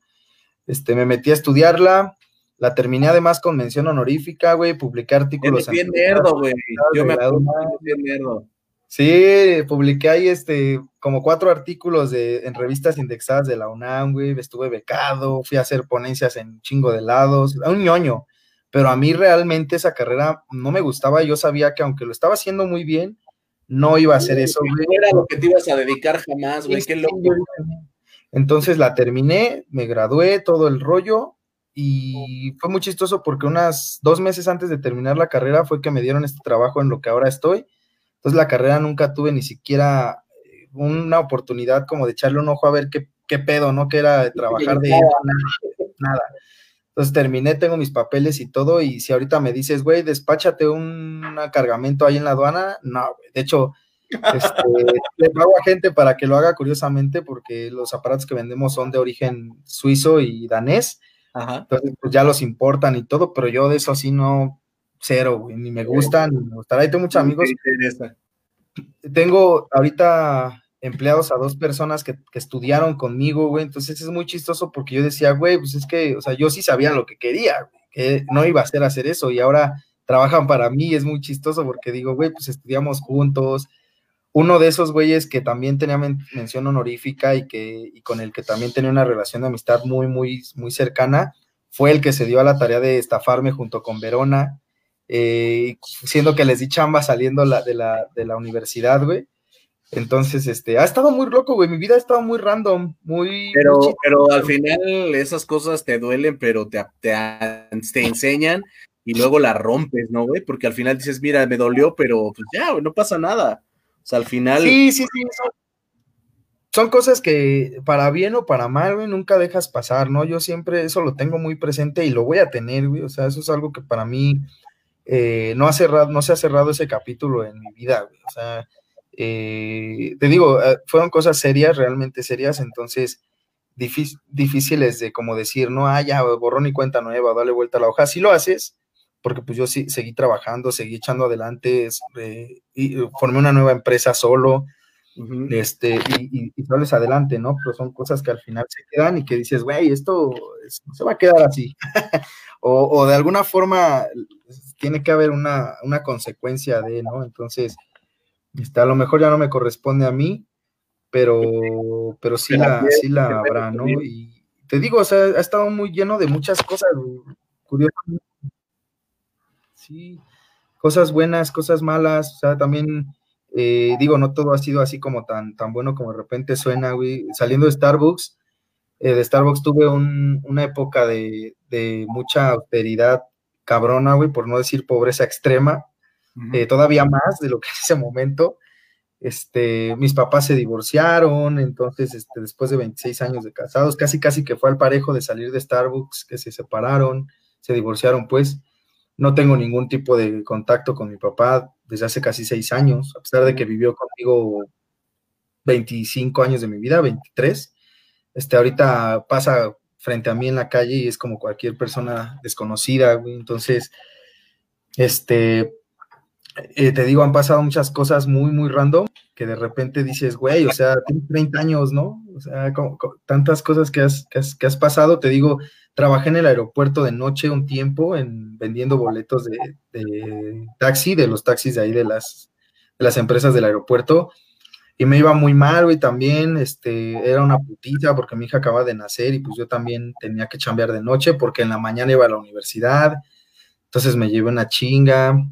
Este, me metí a estudiarla. La terminé además con mención honorífica, güey, publiqué artículos. Es bien nerdo, güey. Yo me acuerdo, bien nerdo. Sí, publiqué ahí este, como cuatro artículos de, en revistas indexadas de la UNAM, güey, estuve becado, fui a hacer ponencias en chingo de lados, un ñoño, pero a mí realmente esa carrera no me gustaba, yo sabía que aunque lo estaba haciendo muy bien, no iba a hacer eso. No era lo que te ibas a dedicar jamás, güey, qué loco. Entonces la terminé, me gradué, todo el rollo, y fue muy chistoso porque unas dos meses antes de terminar la carrera fue que me dieron este trabajo en lo que ahora estoy, entonces la carrera nunca tuve ni siquiera una oportunidad como de echarle un ojo a ver qué, pedo, ¿no? Que era de trabajar de nada, Entonces terminé, tengo mis papeles y todo, y si ahorita me dices, güey, despáchate un cargamento ahí en la aduana, no, güey. De hecho, este, le pago a gente para que lo haga curiosamente, porque los aparatos que vendemos son de origen suizo y danés. Entonces, pues ya los importan y todo, pero yo de eso así no, cero, güey, ni me gustan, ni me gustará. tengo muchos amigos. Tengo ahorita empleados a dos personas que, estudiaron conmigo, güey, entonces es muy chistoso porque yo decía, güey, pues es que, o sea, yo sí sabía lo que quería, que no iba a ser hacer eso y ahora trabajan para mí, es muy chistoso porque digo, güey, pues estudiamos juntos. Uno de esos güeyes que también tenía mención honorífica y que y con el que también tenía una relación de amistad muy, muy, muy cercana, fue el que se dio a la tarea de estafarme junto con Verona eh, siendo que les di chamba saliendo de, la, universidad, güey. Entonces, este, ha estado muy loco, güey. Mi vida ha estado muy random, muy. Pero, pero al final esas cosas te duelen, pero te, te, te enseñan y luego la rompes, ¿no, güey? Porque al final dices, mira, me dolió, pero pues ya, güey, no pasa nada. O sea, al final. Sí, sí, sí. Son, son cosas que, para bien o para mal, güey, nunca dejas pasar, ¿no? Yo siempre eso lo tengo muy presente y lo voy a tener, güey. O sea, eso es algo que para mí eh, no, ha cerrado, no se ha cerrado ese capítulo en mi vida, O sea, eh, te digo, eh, fueron cosas serias, realmente serias, entonces difíciles de como decir, no, ah, ya, borrón y cuenta nueva, dale vuelta a la hoja. Si lo haces, porque pues yo sí, seguí trabajando, seguí echando adelante, y formé una nueva empresa solo, este, y, y, sales adelante, ¿no? Pero son cosas que al final se quedan y que dices, güey, esto se va a quedar así. o, o, de alguna forma tiene que haber una, consecuencia de, ¿no? Entonces, está, a lo mejor ya no me corresponde a mí, pero, pero sí la, sí la habrá, ¿no? Y te digo, o sea, ha estado muy lleno de muchas cosas, curiosamente. Sí, cosas buenas, cosas malas, o sea, también eh, digo, no todo ha sido así como tan, tan bueno como de repente suena, güey. Saliendo de Starbucks, eh, de Starbucks tuve una época de, mucha austeridad cabrona, güey, por no decir pobreza extrema, eh, todavía más de lo que en ese momento. Este, mis papás se divorciaron, entonces, este, después de 26 años de casados, casi casi que fue al parejo de salir de Starbucks, que se separaron, se divorciaron, pues. No tengo ningún tipo de contacto con mi papá desde hace casi seis años, a pesar de que vivió conmigo 25 años de mi vida, 23. Este, ahorita pasa frente a mí en la calle y es como cualquier persona desconocida, Entonces, este, eh, te digo, han pasado muchas cosas muy, muy random que de repente dices, güey, o sea, tienes 30 años, ¿no? O sea, tantas cosas que has, que has, pasado, te digo, trabajé en el aeropuerto de noche un tiempo en vendiendo boletos de, taxi, de los taxis de ahí de las, de las empresas del aeropuerto, y me iba muy mal, güey, también, este, era una putita porque mi hija acaba de nacer y pues yo también tenía que chambear de noche porque en la mañana iba a la universidad, entonces me llevé una chinga,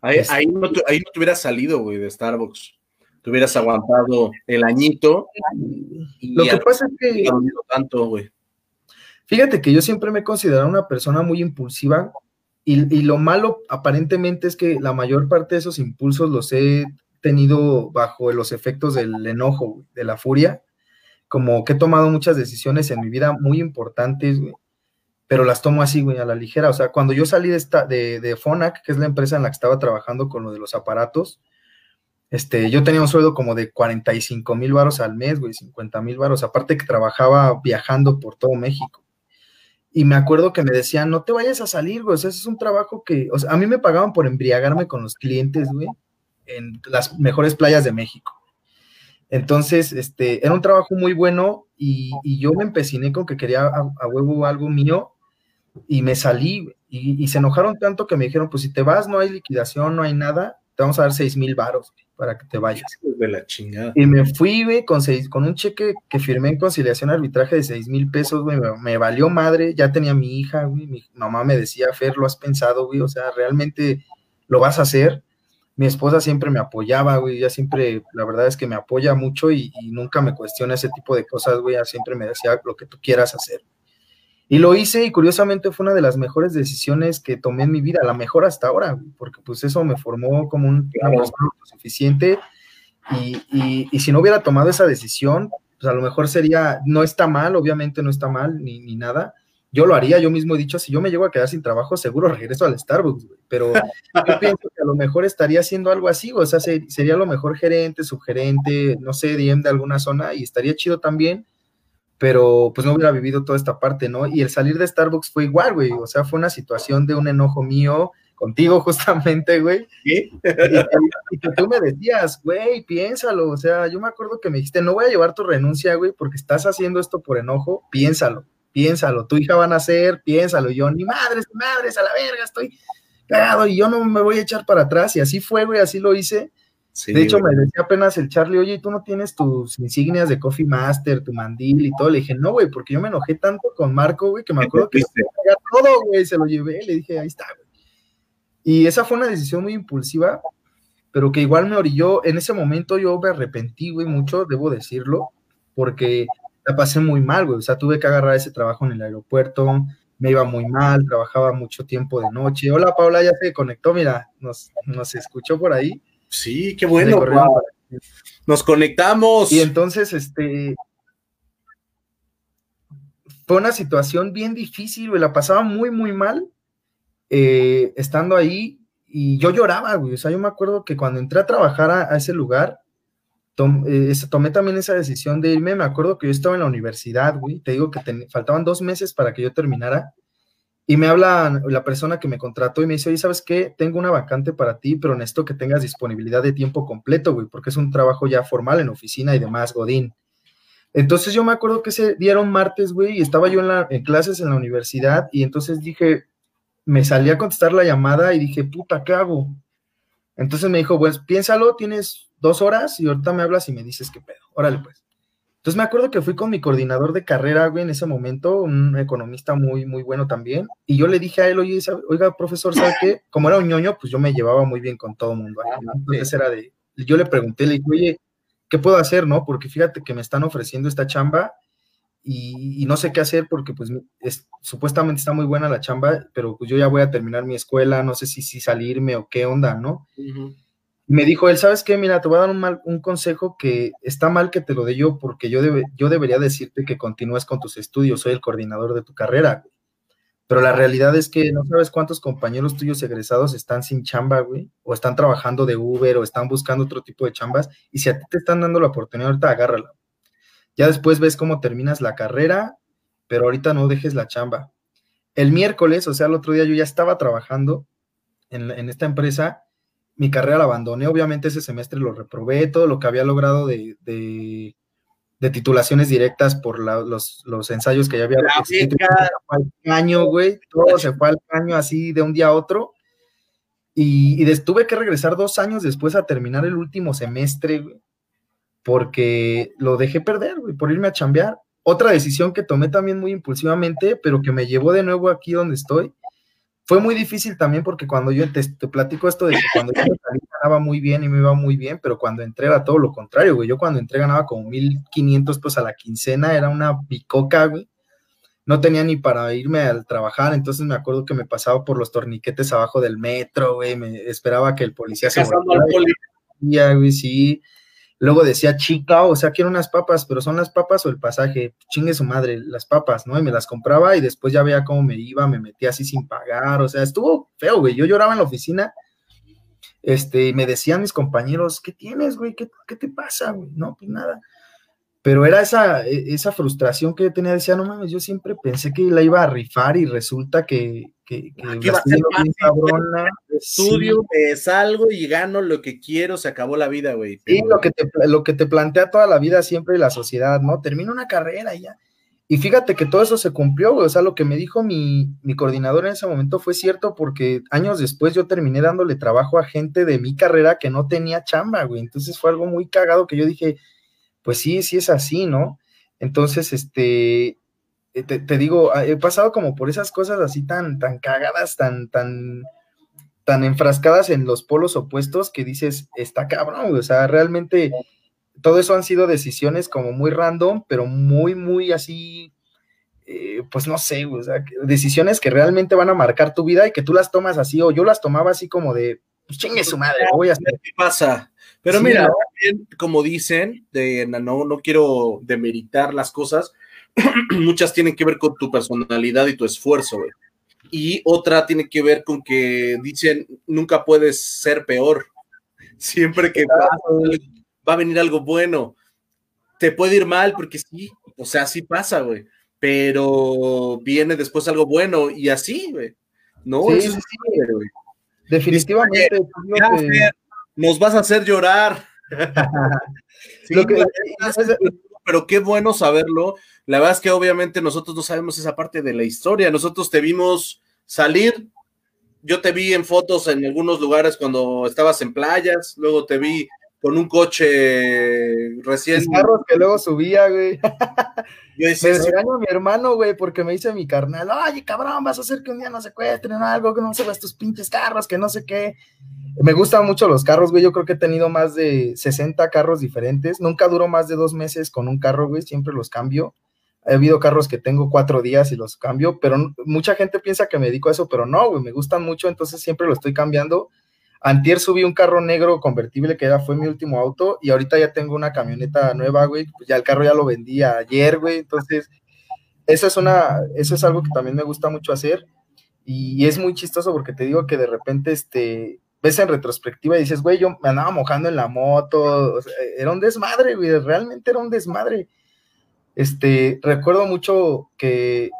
Ahí, ahí, no, te, ahí no te hubieras salido, güey, de Starbucks. Te hubieras aguantado el añito. Lo que pasa es que. Tanto, güey. Fíjate que yo siempre me he considerado una persona muy impulsiva y, y, lo malo aparentemente es que la mayor parte de esos impulsos los he tenido bajo los efectos del enojo, de la furia, como que he tomado muchas decisiones en mi vida muy importantes, güey, pero las tomo así, güey, a la ligera. O sea, cuando yo salí de, esta, de, de Fonac, que es la empresa en la que estaba trabajando con lo de los aparatos, este, yo tenía un sueldo como de 45 mil varos al mes, güey, 50 mil varos, aparte que trabajaba viajando por todo México. Y me acuerdo que me decían, no te vayas a salir, güey, o sea, ese es un trabajo que, o sea, a mí me pagaban por embriagarme con los clientes, güey, en las mejores playas de México. Entonces, este, era un trabajo muy bueno y, yo me empeciné con que quería a huevo algo mío y me salí, y, se enojaron tanto que me dijeron, pues si te vas, no hay liquidación, no hay nada, te vamos a dar seis mil varos para que te vayas. De la chingada. Y me fui, güey, con, seis, con un cheque que firmé en conciliación arbitraje de seis mil pesos, güey, me, valió madre, ya tenía mi hija, güey, mi mamá me decía, Fer, lo has pensado, güey, o sea, realmente lo vas a hacer. Mi esposa siempre me apoyaba, güey, ya siempre, la verdad es que me apoya mucho y, y nunca me cuestiona ese tipo de cosas, güey, ya siempre me decía lo que tú quieras hacer. Y lo hice y curiosamente fue una de las mejores decisiones que tomé en mi vida, la mejor hasta ahora, porque pues eso me formó como un, una suficiente y, y, si no hubiera tomado esa decisión, pues a lo mejor sería, no está mal, obviamente no está mal ni, ni nada, yo lo haría, yo mismo he dicho, si yo me llego a quedar sin trabajo, seguro regreso al Starbucks, pero yo pienso que a lo mejor estaría haciendo algo así, o sea, sería a lo mejor gerente, subgerente, no sé, DM de alguna zona y estaría chido también, pero pues no hubiera vivido toda esta parte, ¿no? Y el salir de Starbucks fue igual, güey, o sea, fue una situación de un enojo mío contigo justamente, güey. Y, que tú me decías, güey, piénsalo, o sea, yo me acuerdo que me dijiste, no voy a llevar tu renuncia, güey, porque estás haciendo esto por enojo, piénsalo, piénsalo, tu hija va a nacer, piénsalo, y yo, ni madres, ni madres, a la verga, estoy cagado y yo no me voy a echar para atrás, y así fue, güey, así lo hice, de hecho, me decía apenas el Charlie, oye, ¿tú no tienes tus insignias de Coffee Master, tu mandil y todo? Le dije, no, güey, porque yo me enojé tanto con Marco, güey, que me acuerdo que se todo, güey, se lo llevé, le dije, ahí está, güey. Y esa fue una decisión muy impulsiva, pero que igual me orilló, en ese momento yo me arrepentí, güey, mucho, debo decirlo, porque la pasé muy mal, güey, o sea, tuve que agarrar ese trabajo en el aeropuerto, me iba muy mal, trabajaba mucho tiempo de noche. Hola, Paula, ya se conectó, mira, nos, nos escuchó por ahí. Sí, qué bueno. Nos conectamos. Y entonces, este, fue una situación bien difícil, güey, la pasaba muy, muy mal eh, estando ahí y yo lloraba, güey, o sea, yo me acuerdo que cuando entré a trabajar a, ese lugar, eh, tomé también esa decisión de irme, me acuerdo que yo estaba en la universidad, güey, te digo que faltaban dos meses para que yo terminara y me habla la persona que me contrató y me dice, oye, ¿sabes qué? Tengo una vacante para ti, pero necesito que tengas disponibilidad de tiempo completo, güey, porque es un trabajo ya formal en oficina y demás, Godín. Entonces yo me acuerdo que ese día martes, güey, y estaba yo en, la, en clases en la universidad y entonces dije, me salí a contestar la llamada y dije, puta, ¿qué hago? Entonces me dijo, pues piénsalo, tienes dos horas y ahorita me hablas y me dices qué pedo. Órale, pues. Entonces me acuerdo que fui con mi coordinador de carrera, güey, en ese momento, un economista muy, muy bueno también, y yo le dije a él, oye, oiga, profesor, ¿sabe qué? Como era un ñoño, pues yo me llevaba muy bien con todo el mundo. Entonces era de, yo le pregunté, le dije, oye, ¿qué puedo hacer, no? Porque fíjate que me están ofreciendo esta chamba y, no sé qué hacer porque pues supuestamente está muy buena la chamba, pero pues yo ya voy a terminar mi escuela, no sé si, si salirme o qué onda, ¿no? Me dijo él, ¿sabes qué? Mira, te voy a dar un, mal, un consejo que está mal que te lo dé yo porque yo, yo debería decirte que continúes con tus estudios, soy el coordinador de tu carrera, Pero la realidad es que no sabes cuántos compañeros tuyos egresados están sin chamba, güey, o están trabajando de Uber o están buscando otro tipo de chambas y si a ti te están dando la oportunidad, ahorita agárrala. Ya después ves cómo terminas la carrera, pero ahorita no dejes la chamba. El miércoles, o sea, el otro día yo ya estaba trabajando en esta empresa mi carrera la abandoné, obviamente ese semestre lo reprobé, todo lo que había logrado de, de, titulaciones directas por los, los, ensayos que ya había al caño, güey, todo se fue al caño así de un día a otro, y, y tuve que regresar dos años después a terminar el último semestre, güey, porque lo dejé perder, güey, por irme a chambear. Otra decisión que tomé también muy impulsivamente, pero que me llevó de nuevo aquí donde estoy, fue muy difícil también porque cuando yo te, platico esto de que cuando yo ganaba muy bien y me iba muy bien, pero cuando entré era todo lo contrario, güey. Yo cuando entré ganaba como 1500 pues a la quincena, era una bicoca, güey. No tenía ni para irme al trabajar, entonces me acuerdo que me pasaba por los torniquetes abajo del metro, güey, me esperaba que el policía se volviera. güey, sí. Luego decía chica, o sea, quiero unas papas, pero son las papas o el pasaje, chingue su madre, las papas, ¿no? Y me las compraba y después ya veía cómo me iba, me metía así sin pagar, o sea, estuvo feo, güey. Yo lloraba en la oficina, este, y me decían mis compañeros, ¿qué tienes, güey? ¿Qué, qué te pasa, güey? No, pues nada pero era esa, e, esa frustración que yo tenía, decía, no mames, yo siempre pensé que la iba a rifar y resulta que, que, que va a ser cabrona. Estudio, salgo y gano lo que quiero, se acabó la vida, güey. Sí, lo que, te, lo que te plantea toda la vida siempre la sociedad, ¿no? Termina una carrera y ya. Y fíjate que todo eso se cumplió, güey. O sea, lo que me dijo mi, mi, coordinador en ese momento fue cierto porque años después yo terminé dándole trabajo a gente de mi carrera que no tenía chamba, güey. Entonces fue algo muy cagado que yo dije, pues sí, sí es así, ¿no? Entonces, este, eh, te, digo, ah, he pasado como por esas cosas así tan, tan cagadas, tan, tan, tan enfrascadas en los polos opuestos que dices, está cabrón. O sea, realmente todo eso han sido decisiones como muy random, pero muy, muy así, eh, pues no sé, o sea, decisiones que realmente van a marcar tu vida y que tú las tomas así, o yo las tomaba así como de, pues chingue su madre, voy a hacer. ¿Qué pasa? Pero mira, como dicen, de, no, no quiero demeritar las cosas, muchas tienen que ver con tu personalidad y tu esfuerzo, güey. Y otra tiene que ver con que dicen, nunca puedes ser peor. Siempre que va a venir algo bueno. Te puede ir mal porque sí, o sea, sí pasa, güey. Pero viene después algo bueno y así, güey. No, sí, sí, güey. Definitivamente. Nos vas a hacer llorar. Pero qué bueno saberlo. La verdad es que obviamente nosotros no sabemos esa parte de la historia. Nosotros te vimos salir. Yo te vi en fotos en algunos lugares cuando estabas en playas, luego te vi con un coche recién. Los carros que luego subía, güey. Yo decía, me regaño a mi hermano, güey, porque me dice mi carnal, oye, cabrón, vas a hacer que un día no secuestren o algo, que no subas tus pinches carros, que no sé qué. Me gustan mucho los carros, güey. Yo creo que he tenido más de 60 carros diferentes. Nunca duro más de dos meses con un carro, güey. Siempre los cambio. He habido carros que tengo cuatro días y los cambio, pero mucha gente piensa que me dedico a eso, pero no, güey. Me gustan mucho, entonces siempre lo estoy cambiando Antier subí un carro negro convertible que era, fue mi último auto y ahorita ya tengo una camioneta nueva, güey. Pues ya el carro ya lo vendí ayer, güey. Entonces, eso es una, eso es algo que también me gusta mucho hacer y es muy chistoso porque te digo que de repente, este, ves en retrospectiva y dices, güey, yo me andaba mojando en la moto, era un desmadre, güey, realmente era un desmadre. Este, recuerdo mucho que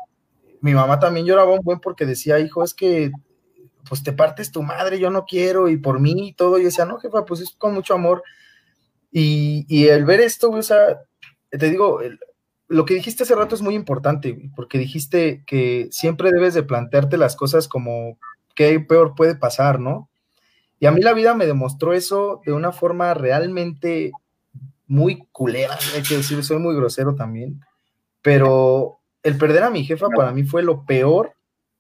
mi mamá también lloraba un buen porque decía, hijo, es que pues te partes tu madre, yo no quiero, y por mí y todo. Y decía, no, jefa, pues es con mucho amor. Y, y el ver esto, o sea, te digo, lo que dijiste hace rato es muy importante, porque dijiste que siempre debes de plantearte las cosas como qué peor puede pasar, ¿no? Y a mí la vida me demostró eso de una forma realmente muy culera, hay que decir, soy muy grosero también, pero el perder a mi jefa para mí fue lo peor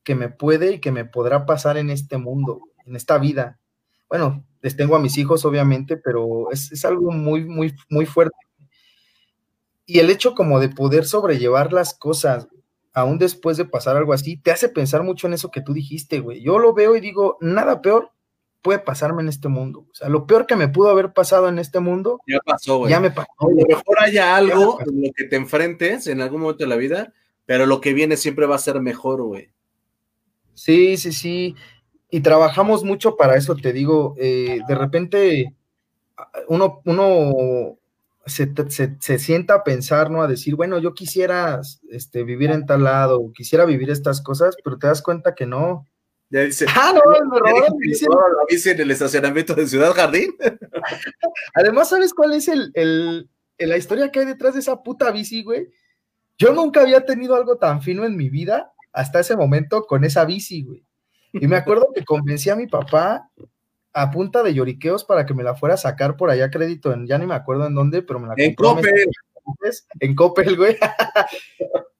que me puede y que me podrá pasar en este mundo, en esta vida. Bueno, les tengo a mis hijos, obviamente, pero es, algo muy, muy, muy fuerte. Y el hecho como de poder sobrellevar las cosas, aún después de pasar algo así, te hace pensar mucho en eso que tú dijiste, güey. Yo lo veo y digo, nada peor puede pasarme en este mundo. O sea, lo peor que me pudo haber pasado en este mundo, ya pasó, güey. Ya me pasó. A lo mejor haya algo en lo que te enfrentes en algún momento de la vida, pero lo que viene siempre va a ser mejor, güey. Sí, sí, sí. Y trabajamos mucho para eso, te digo. Eh, de repente uno, uno se, se, sienta a pensar, ¿no? A decir, bueno, yo quisiera este, vivir en tal lado, quisiera vivir estas cosas, pero te das cuenta que no. Ya dice, ah, no, me robaron la bici en el estacionamiento de Ciudad Jardín. Además, ¿sabes cuál es el, el, la historia que hay detrás de esa puta bici, güey? Yo nunca había tenido algo tan fino en mi vida hasta ese momento con esa bici, güey. Y me acuerdo que convencí a mi papá a punta de lloriqueos para que me la fuera a sacar por allá crédito, en, ya ni me acuerdo en dónde, pero me la En Coppel. En Coppel, güey.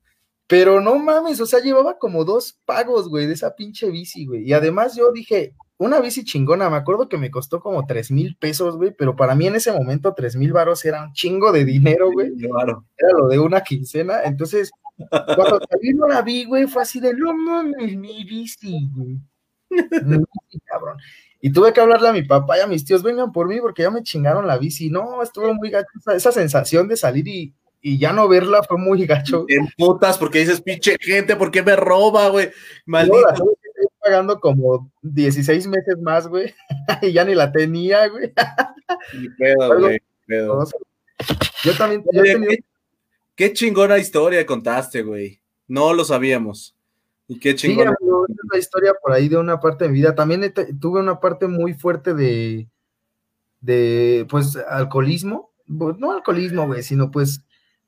pero no mames, o sea, llevaba como dos pagos, güey, de esa pinche bici, güey. Y además yo dije, una bici chingona, me acuerdo que me costó como tres mil pesos, güey, pero para mí en ese momento tres mil varos era un chingo de dinero, güey. Claro. Era lo de una quincena, entonces cuando también no la vi, güey, fue así de, no mames, mi bici, güey. cabrón. Y tuve que hablarle a mi papá y a mis tíos, vengan por mí porque ya me chingaron la bici. No, estuvo muy gacho. Esa, sensación de salir y, y, ya no verla fue muy gacho. En putas porque dices, pinche gente, ¿por qué me roba, güey? Maldito. estoy pagando como 16 meses más, güey. y ya ni la tenía, güey. Ni pedo, güey. Yo también, yo tenía Qué chingona historia contaste, güey. No lo sabíamos. Y qué chingona. Sí, una historia por ahí de una parte de mi vida. También tuve una parte muy fuerte de, de, pues, alcoholismo. No alcoholismo, güey, sino pues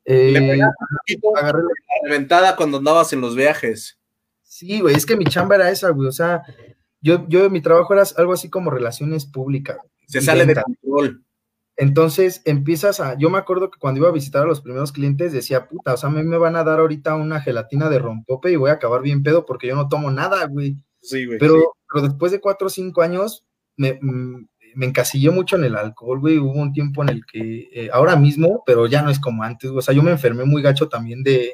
Eh, Le un poquito agarré la reventada cuando andabas en los viajes. Sí, güey, es que mi chamba era esa, güey. O sea, yo, yo, mi trabajo era algo así como relaciones públicas. Se sale de control. Entonces empiezas a, yo me acuerdo que cuando iba a visitar a los primeros clientes decía, puta, o sea, a mí me van a dar ahorita una gelatina de rompope y voy a acabar bien pedo porque yo no tomo nada, güey. Sí, güey. Pero, pero después de cuatro o cinco años me, mm, me encasillé mucho en el alcohol, güey. Hubo un tiempo en el que, eh, ahora mismo, pero ya no es como antes, o sea, yo me enfermé muy gacho también de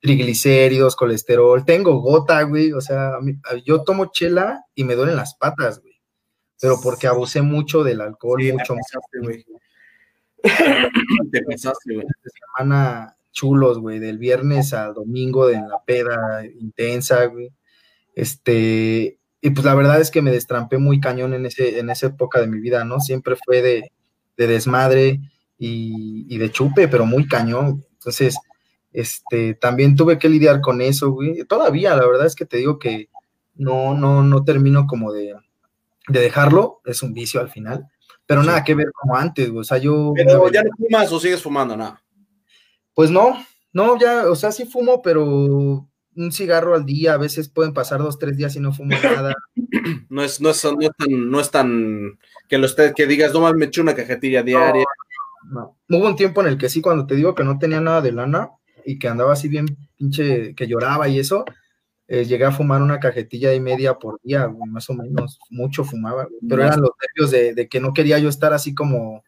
triglicéridos, colesterol, tengo gota, güey, o sea, yo tomo chela y me duelen las patas, güey pero porque abusé mucho del alcohol, mucho. Pensaste, güey. Te pensaste, güey. Semana chulos, güey, del viernes al domingo de la peda intensa, güey. Este, y pues la verdad es que me destrampé muy cañón en, ese, en esa época de mi vida, ¿no? Siempre fue de, de desmadre y, y, de chupe, pero muy cañón. Entonces, este, también tuve que lidiar con eso, güey. Todavía, la verdad es que te digo que no, no, no termino como de, de dejarlo, es un vicio al final, pero nada que ver como antes, o sea, yo... Pero ya no fumas o sigues fumando, nada. Pues no, no, ya, o sea, sí fumo, pero un cigarro al día, a veces pueden pasar dos, tres días y no fumo nada. No es, no es, no es tan, no es tan que lo esté, que digas, no más me eché una cajetilla diaria. No, Hubo un tiempo en el que sí, cuando te digo que no tenía nada de lana y que andaba así bien pinche, que lloraba y eso, eh, llegué a fumar una cajetilla y media por día, más o menos, mucho fumaba, pero eran los nervios de, que no quería yo estar así como...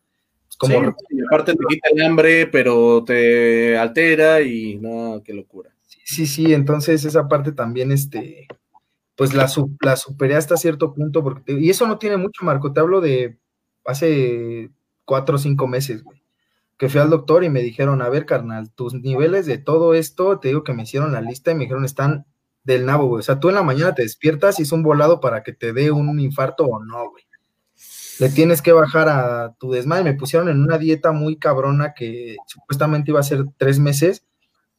como aparte te quita el hambre, pero te altera y no, qué locura. Sí, sí, sí, entonces esa parte también, este, pues la, la superé hasta cierto punto, porque, y eso no tiene mucho, Marco, te hablo de hace cuatro o cinco meses, güey que fui al doctor y me dijeron, a ver, carnal, tus niveles de todo esto, te digo que me hicieron la lista y me dijeron, están del nabo, güey. O sea, tú en la mañana te despiertas y es un volado para que te dé un infarto o no, güey. Le tienes que bajar a tu desmadre. Me pusieron en una dieta muy cabrona que supuestamente iba a ser tres meses,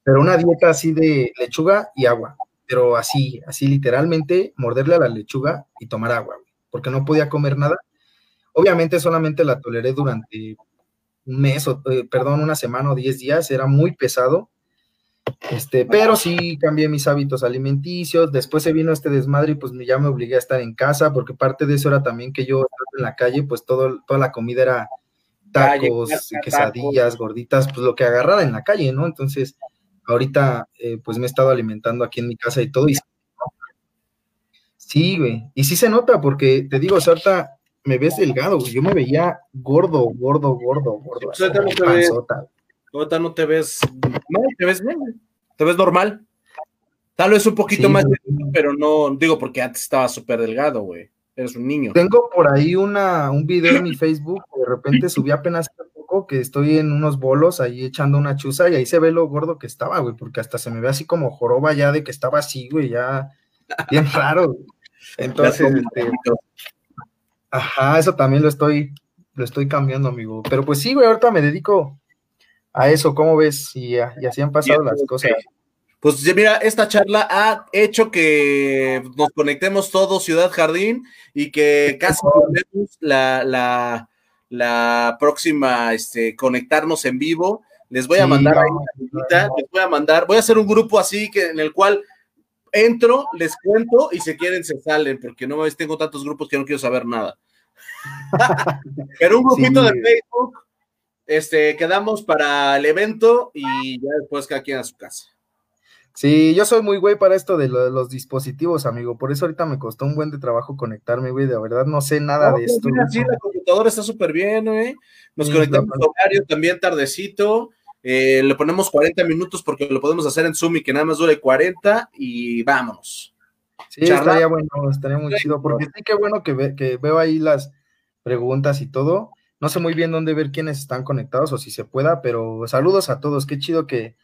pero una dieta así de lechuga y agua. Pero así, así literalmente, morderle a la lechuga y tomar agua, güey, porque no podía comer nada. Obviamente solamente la toleré durante un mes, o, eh, perdón, una semana o diez días, era muy pesado este, pero sí cambié mis hábitos alimenticios. Después se vino este desmadre y pues ya me obligué a estar en casa, porque parte de eso era también que yo en la calle, pues todo, toda la comida era tacos, quesadillas, gorditas, pues lo que agarrara en la calle, ¿no? Entonces, ahorita eh, pues me he estado alimentando aquí en mi casa y todo. Y sí, güey. Y sí se nota, porque te digo, ahorita me ves delgado, güey. Yo me veía gordo, gordo, gordo, gordo. Ahorita no te ves no, te ves bien, te ves normal. Tal vez un poquito más, pero no, digo, porque antes estaba súper delgado, güey. Eres un niño. Tengo por ahí una, un video en mi Facebook, de repente subí apenas hace poco que estoy en unos bolos ahí echando una chuza y ahí se ve lo gordo que estaba, güey, porque hasta se me ve así como joroba ya de que estaba así, güey, ya bien raro. Entonces, este, ajá, eso también lo estoy, lo estoy cambiando, amigo. Pero pues sí, güey, ahorita me dedico a eso, ¿cómo ves? Y, y así han pasado las cosas. Pues mira, esta charla ha hecho que nos conectemos todos Ciudad Jardín y que casi la, la, la próxima, este, conectarnos en vivo. Les voy a mandar ahí les voy a mandar, voy a hacer un grupo así que en el cual entro, les cuento y si quieren se salen, porque no tengo tantos grupos que no quiero saber nada. Pero un grupito de Facebook este, quedamos para el evento y ya después cada quien a su casa. Sí, yo soy muy güey para esto de los dispositivos, amigo. Por eso ahorita me costó un buen de trabajo conectarme, güey. De verdad no sé nada de esto. sí, la computadora está súper bien, güey. Nos conectamos horario también tardecito. Eh, le ponemos 40 minutos porque lo podemos hacer en Zoom y que nada más dure 40 y vámonos. Sí, estaría bueno, estaría muy chido. Porque sí, qué bueno que, que veo ahí las preguntas y todo. No sé muy bien dónde ver quiénes están conectados o si se pueda, pero saludos a todos. Qué chido que,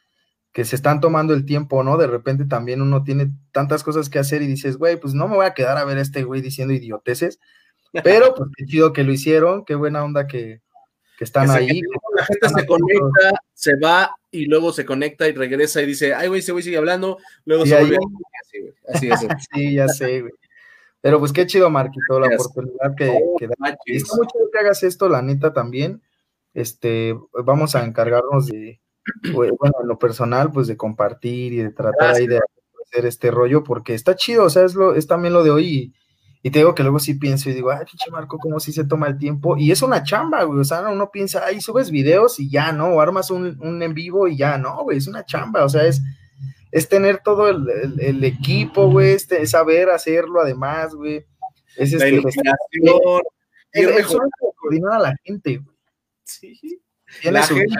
que se están tomando el tiempo, ¿no? De repente también uno tiene tantas cosas que hacer y dices, güey, pues no me voy a quedar a ver a este güey diciendo idioteces. Pero pues qué chido que lo hicieron, qué buena onda que, están ahí. la gente se conecta, se va y luego se conecta y regresa y dice, ay, güey, ese güey sigue hablando, luego se vuelve. Así, así es. sí, ya sé, güey. Pero pues qué chido, Marquito, la oportunidad que, que da. Está mucho que hagas esto, la neta, también. Este, vamos a encargarnos de, bueno, en lo personal, pues de compartir y de tratar ahí de hacer este rollo, porque está chido, o sea, es, lo, es también lo de hoy. Y, te digo que luego sí pienso y digo, ay, pinche Marco, cómo si se toma el tiempo. Y es una chamba, güey, o sea, uno piensa, ay, subes videos y ya, ¿no? O armas un, un en vivo y ya, no, güey, es una chamba, o sea, es, es tener todo el, el, equipo, güey, este, saber hacerlo además, güey. Es este, la pues, iluminación. Es, coordinar a la gente, güey. Sí. La agenda,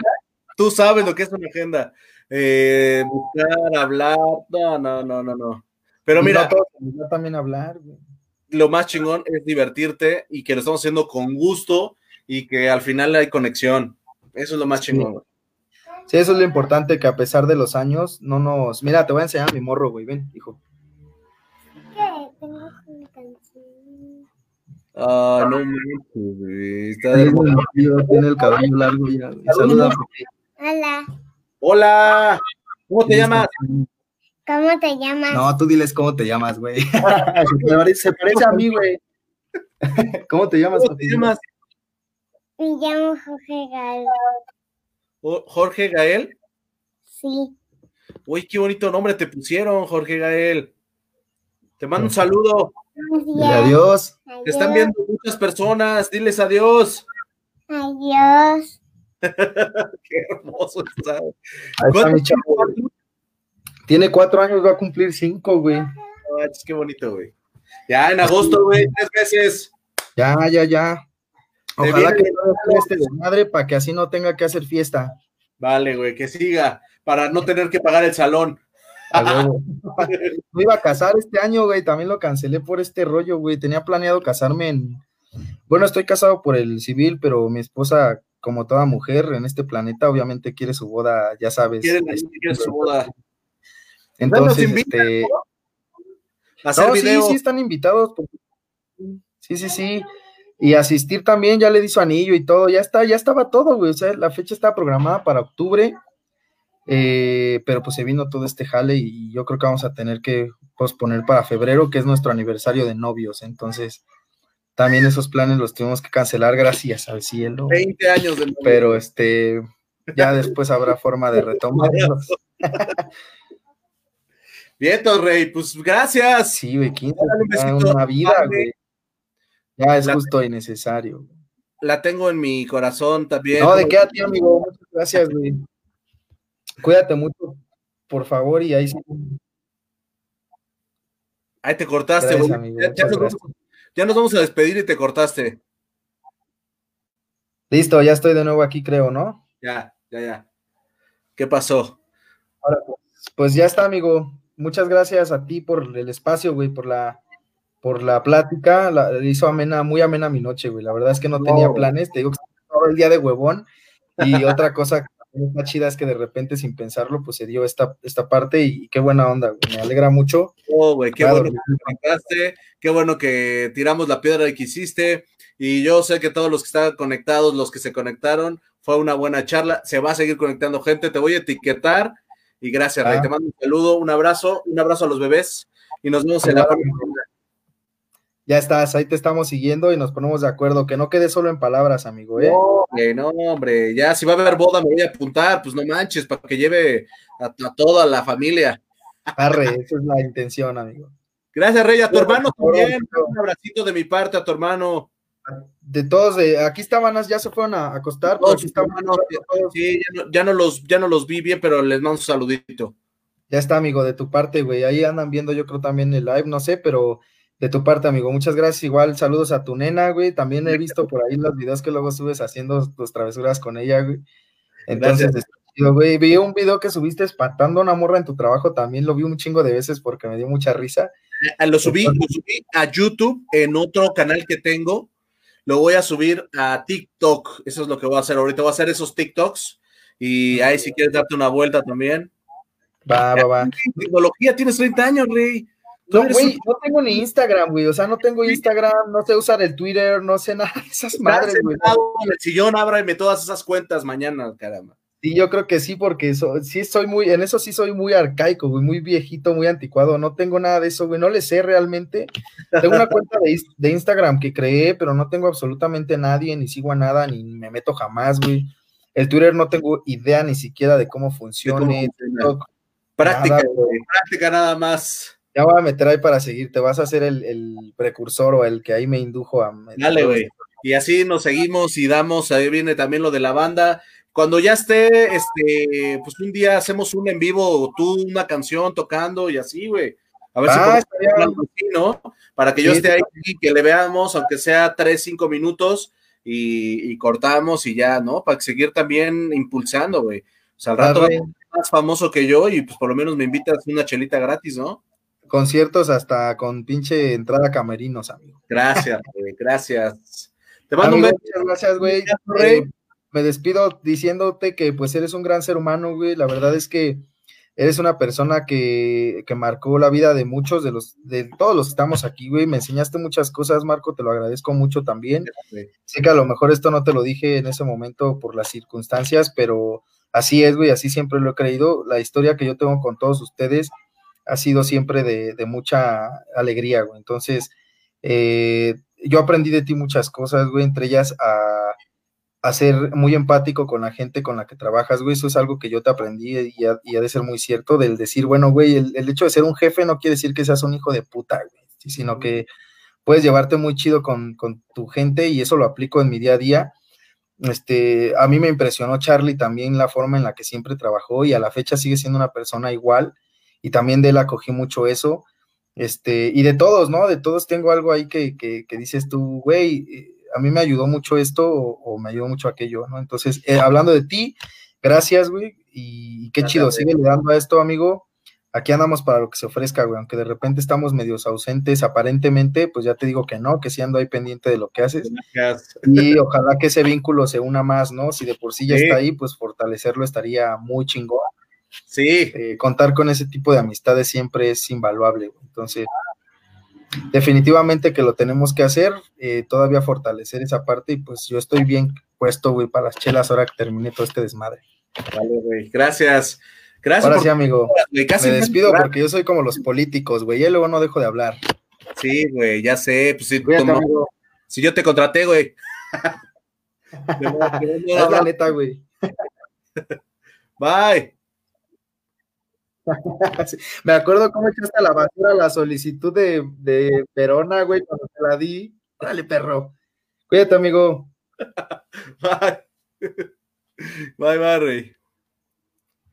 tú sabes lo que es una agenda. Eh, buscar, hablar, no, no, no, no, no. Pero mira, no también hablar, güey. Lo más chingón es divertirte y que lo estamos haciendo con gusto y que al final hay conexión. Eso es lo más chingón, güey. Sí, eso es lo importante, que a pesar de los años, no nos... Mira, te voy a enseñar a mi morro, güey, ven, hijo. ¿Qué? Tengo una canción. Ah, no manches, güey. Está de Tiene el cabello largo ya, güey. Saluda. Hola. Hola. ¿Cómo te llamas? ¿Cómo te llamas? No, tú diles cómo te llamas, güey. se, parece, a mí, güey. ¿Cómo te llamas? ¿Cómo te llamas? Me llamo Jorge Gael. ¿Jorge Gael? Sí. Uy, qué bonito nombre te pusieron, Jorge Gael. Te mando un saludo. Adiós. Te están viendo muchas personas. Diles adiós. Adiós. qué hermoso está. Tiene cuatro años, va a cumplir cinco, güey. qué bonito, güey. Ya en agosto, güey, tres meses. Ya, ya, ya. Ojalá que no este madre para que así no tenga que hacer fiesta. Vale, güey, que siga, para no tener que pagar el salón. Me iba a casar este año, güey, también lo cancelé por este rollo, güey. Tenía planeado casarme en. Bueno, estoy casado por el civil, pero mi esposa, como toda mujer en este planeta, obviamente quiere su boda, ya sabes. Quiere, su boda. Entonces, este. sí, sí, están invitados. Sí, sí, sí y asistir también, ya le di su anillo y todo, ya está, ya estaba todo, güey, o sea, la fecha estaba programada para octubre, eh, pero pues se vino todo este jale y yo creo que vamos a tener que posponer para febrero, que es nuestro aniversario de novios, entonces también esos planes los tuvimos que cancelar gracias al cielo. 20 años de Pero este, ya después habrá forma de retomarlos. Bien, Rey, pues gracias. Sí, güey, 15, una vida, güey. Ya es justo y necesario. La tengo en mi corazón también. No, de qué a ti, amigo. Muchas gracias, güey. Cuídate mucho, por favor, y ahí sí. Ahí te cortaste, güey. Ya, nos vamos, a despedir y te cortaste. Listo, ya estoy de nuevo aquí, creo, ¿no? Ya, ya, ya. ¿Qué pasó? Ahora, pues, pues ya está, amigo. Muchas gracias a ti por el espacio, güey, por la por la plática, la, hizo amena, muy amena mi noche, güey. La verdad es que no tenía planes, te digo que todo el día de huevón. Y otra cosa que está chida es que de repente, sin pensarlo, pues se dio esta, esta parte y, qué buena onda, güey. Me alegra mucho. Oh, güey, qué bueno que te qué bueno que tiramos la piedra que hiciste. Y yo sé que todos los que están conectados, los que se conectaron, fue una buena charla. Se va a seguir conectando gente, te voy a etiquetar. Y gracias, Rey. Ah. Te mando un saludo, un abrazo, un abrazo a los bebés y nos vemos en la próxima ya estás, ahí te estamos siguiendo y nos ponemos de acuerdo, que no quede solo en palabras, amigo, ¿eh? No, no, hombre, ya si va a haber boda me voy a apuntar, pues no manches, para que lleve a, toda la familia. Arre, esa es la intención, amigo. Gracias, Rey, a tu hermano también, un abracito de mi parte a tu hermano. De todos, de, aquí estaban, ya se fueron a acostar, todos, sí, ya no, los, ya no los vi bien, pero les mando un saludito. Ya está, amigo, de tu parte, güey, ahí andan viendo yo creo también el live, no sé, pero de tu parte, amigo. Muchas gracias. Igual saludos a tu nena, güey. También he visto por ahí los videos que luego subes haciendo tus travesuras con ella, güey. Entonces, güey, vi un video que subiste espantando a una morra en tu trabajo, también lo vi un chingo de veces porque me dio mucha risa. Eh, lo subí, lo subí a YouTube en otro canal que tengo. Lo voy a subir a TikTok. Eso es lo que voy a hacer ahorita. Voy a hacer esos TikToks. Y ahí si quieres darte una vuelta también. Va, va, va. Tecnología, tienes 30 años, Rey. No, güey, no tengo ni Instagram, güey. O sea, no tengo Instagram, no sé usar el Twitter, no sé nada de esas madres, güey. En el sillón, ábrame todas esas cuentas mañana, caramba. Sí, yo creo que sí, porque sí soy muy, en eso sí soy muy arcaico, güey, muy viejito, muy anticuado. No tengo nada de eso, güey. No le sé realmente. Tengo una cuenta de, de Instagram que creé, pero no tengo absolutamente nadie, ni sigo a nada, ni me meto jamás, güey. El Twitter no tengo idea ni siquiera de cómo funcione. práctica, práctica nada más. Ya voy a meter ahí para seguirte. Vas a ser el, precursor o el que ahí me indujo a. Dale, güey. Y así nos seguimos y damos. Ahí viene también lo de la banda. Cuando ya esté, este, pues un día hacemos un en vivo, tú una canción tocando y así, güey. A ver si ah, podemos así, ¿no? Para que yo esté ahí y que le veamos, aunque sea tres, cinco minutos, y, cortamos y ya, ¿no? Para seguir también impulsando, güey. O sea, al rato más famoso que yo y pues por lo menos me invitas una chelita gratis, ¿no? Conciertos hasta con pinche entrada camerinos, amigo. Gracias, güey, gracias. Te mando un beso. Muchas gracias, güey. Eh, me despido diciéndote que pues eres un gran ser humano, güey. La verdad es que eres una persona que, que, marcó la vida de muchos de los, de todos los que estamos aquí, güey. Me enseñaste muchas cosas, Marco, te lo agradezco mucho también. Sé que a lo mejor esto no te lo dije en ese momento por las circunstancias, pero así es, güey, así siempre lo he creído. La historia que yo tengo con todos ustedes ha sido siempre de, de mucha alegría, güey. Entonces, eh, yo aprendí de ti muchas cosas, güey, entre ellas a, ser muy empático con la gente con la que trabajas, güey, eso es algo que yo te aprendí y ha, de ser muy cierto, del decir, bueno, güey, el, hecho de ser un jefe no quiere decir que seas un hijo de puta, güey, sino que puedes llevarte muy chido con, con, tu gente y eso lo aplico en mi día a día. Este, a mí me impresionó Charlie también la forma en la que siempre trabajó y a la fecha sigue siendo una persona igual y también de él acogí mucho eso este, y de todos, ¿no? De todos tengo algo ahí que, que, dices tú, güey, eh, a mí me ayudó mucho esto o, me ayudó mucho aquello, ¿no? Entonces, eh, hablando de ti, gracias, güey, y, qué chido, sigue dando a esto, amigo. Aquí andamos para lo que se ofrezca, güey, aunque de repente estamos medios ausentes aparentemente, pues ya te digo que no, que sí ando ahí pendiente de lo que haces. Y ojalá que ese vínculo se una más, ¿no? Si de por sí ya está ahí, pues fortalecerlo estaría muy chingón. Sí. Eh, contar con ese tipo de amistades siempre es invaluable. Entonces, definitivamente que lo tenemos que hacer, eh, todavía fortalecer esa parte y pues yo estoy bien puesto, güey, para las chelas ahora que termine todo este desmadre. Vale, güey. Gracias. Gracias. Ahora sí, amigo. me despido porque yo soy como los políticos, güey, y luego no dejo de hablar. Sí, güey, ya sé. Pues, si, si yo te contraté, güey. es la neta, güey. Bye. Me acuerdo cómo echaste a la basura la solicitud de, de Verona, güey, cuando te la di. Dale, perro. Cuídate, amigo. Bye. Bye, bye, Rey.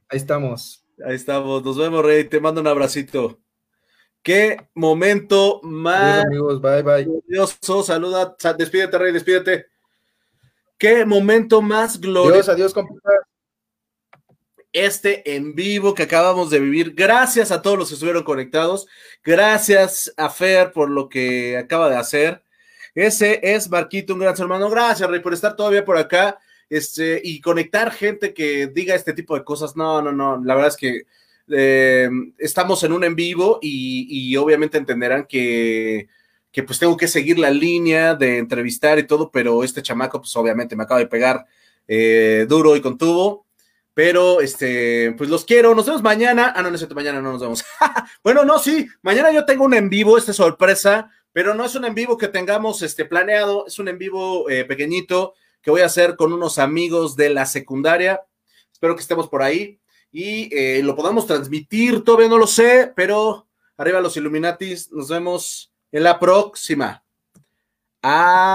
Ahí estamos. Ahí estamos. Nos vemos, Rey. Te mando un abracito. Qué momento más. amigos, bye, bye. Glorioso. Saluda. Despídete, Rey, despídete. Qué momento más glorioso. Adiós, adiós, compadre este en vivo que acabamos de vivir. Gracias a todos los que estuvieron conectados. Gracias a Fer por lo que acaba de hacer. Ese es Marquito, un gran hermano. Gracias, Rey, por estar todavía por acá este, y conectar gente que diga este tipo de cosas. No, no, no. La verdad es que eh, estamos en un en vivo y, obviamente entenderán que, que pues tengo que seguir la línea de entrevistar y todo, pero este chamaco pues obviamente me acaba de pegar eh, duro y con tubo. Pero, este, pues los quiero. Nos vemos mañana. Ah, no, no es cierto, mañana no nos vemos. bueno, no, sí. Mañana yo tengo un en vivo, esta sorpresa, pero no es un en vivo que tengamos este, planeado. Es un en vivo eh, pequeñito que voy a hacer con unos amigos de la secundaria. Espero que estemos por ahí y eh, lo podamos transmitir. Todavía no lo sé, pero arriba los Illuminatis. Nos vemos en la próxima. Adiós.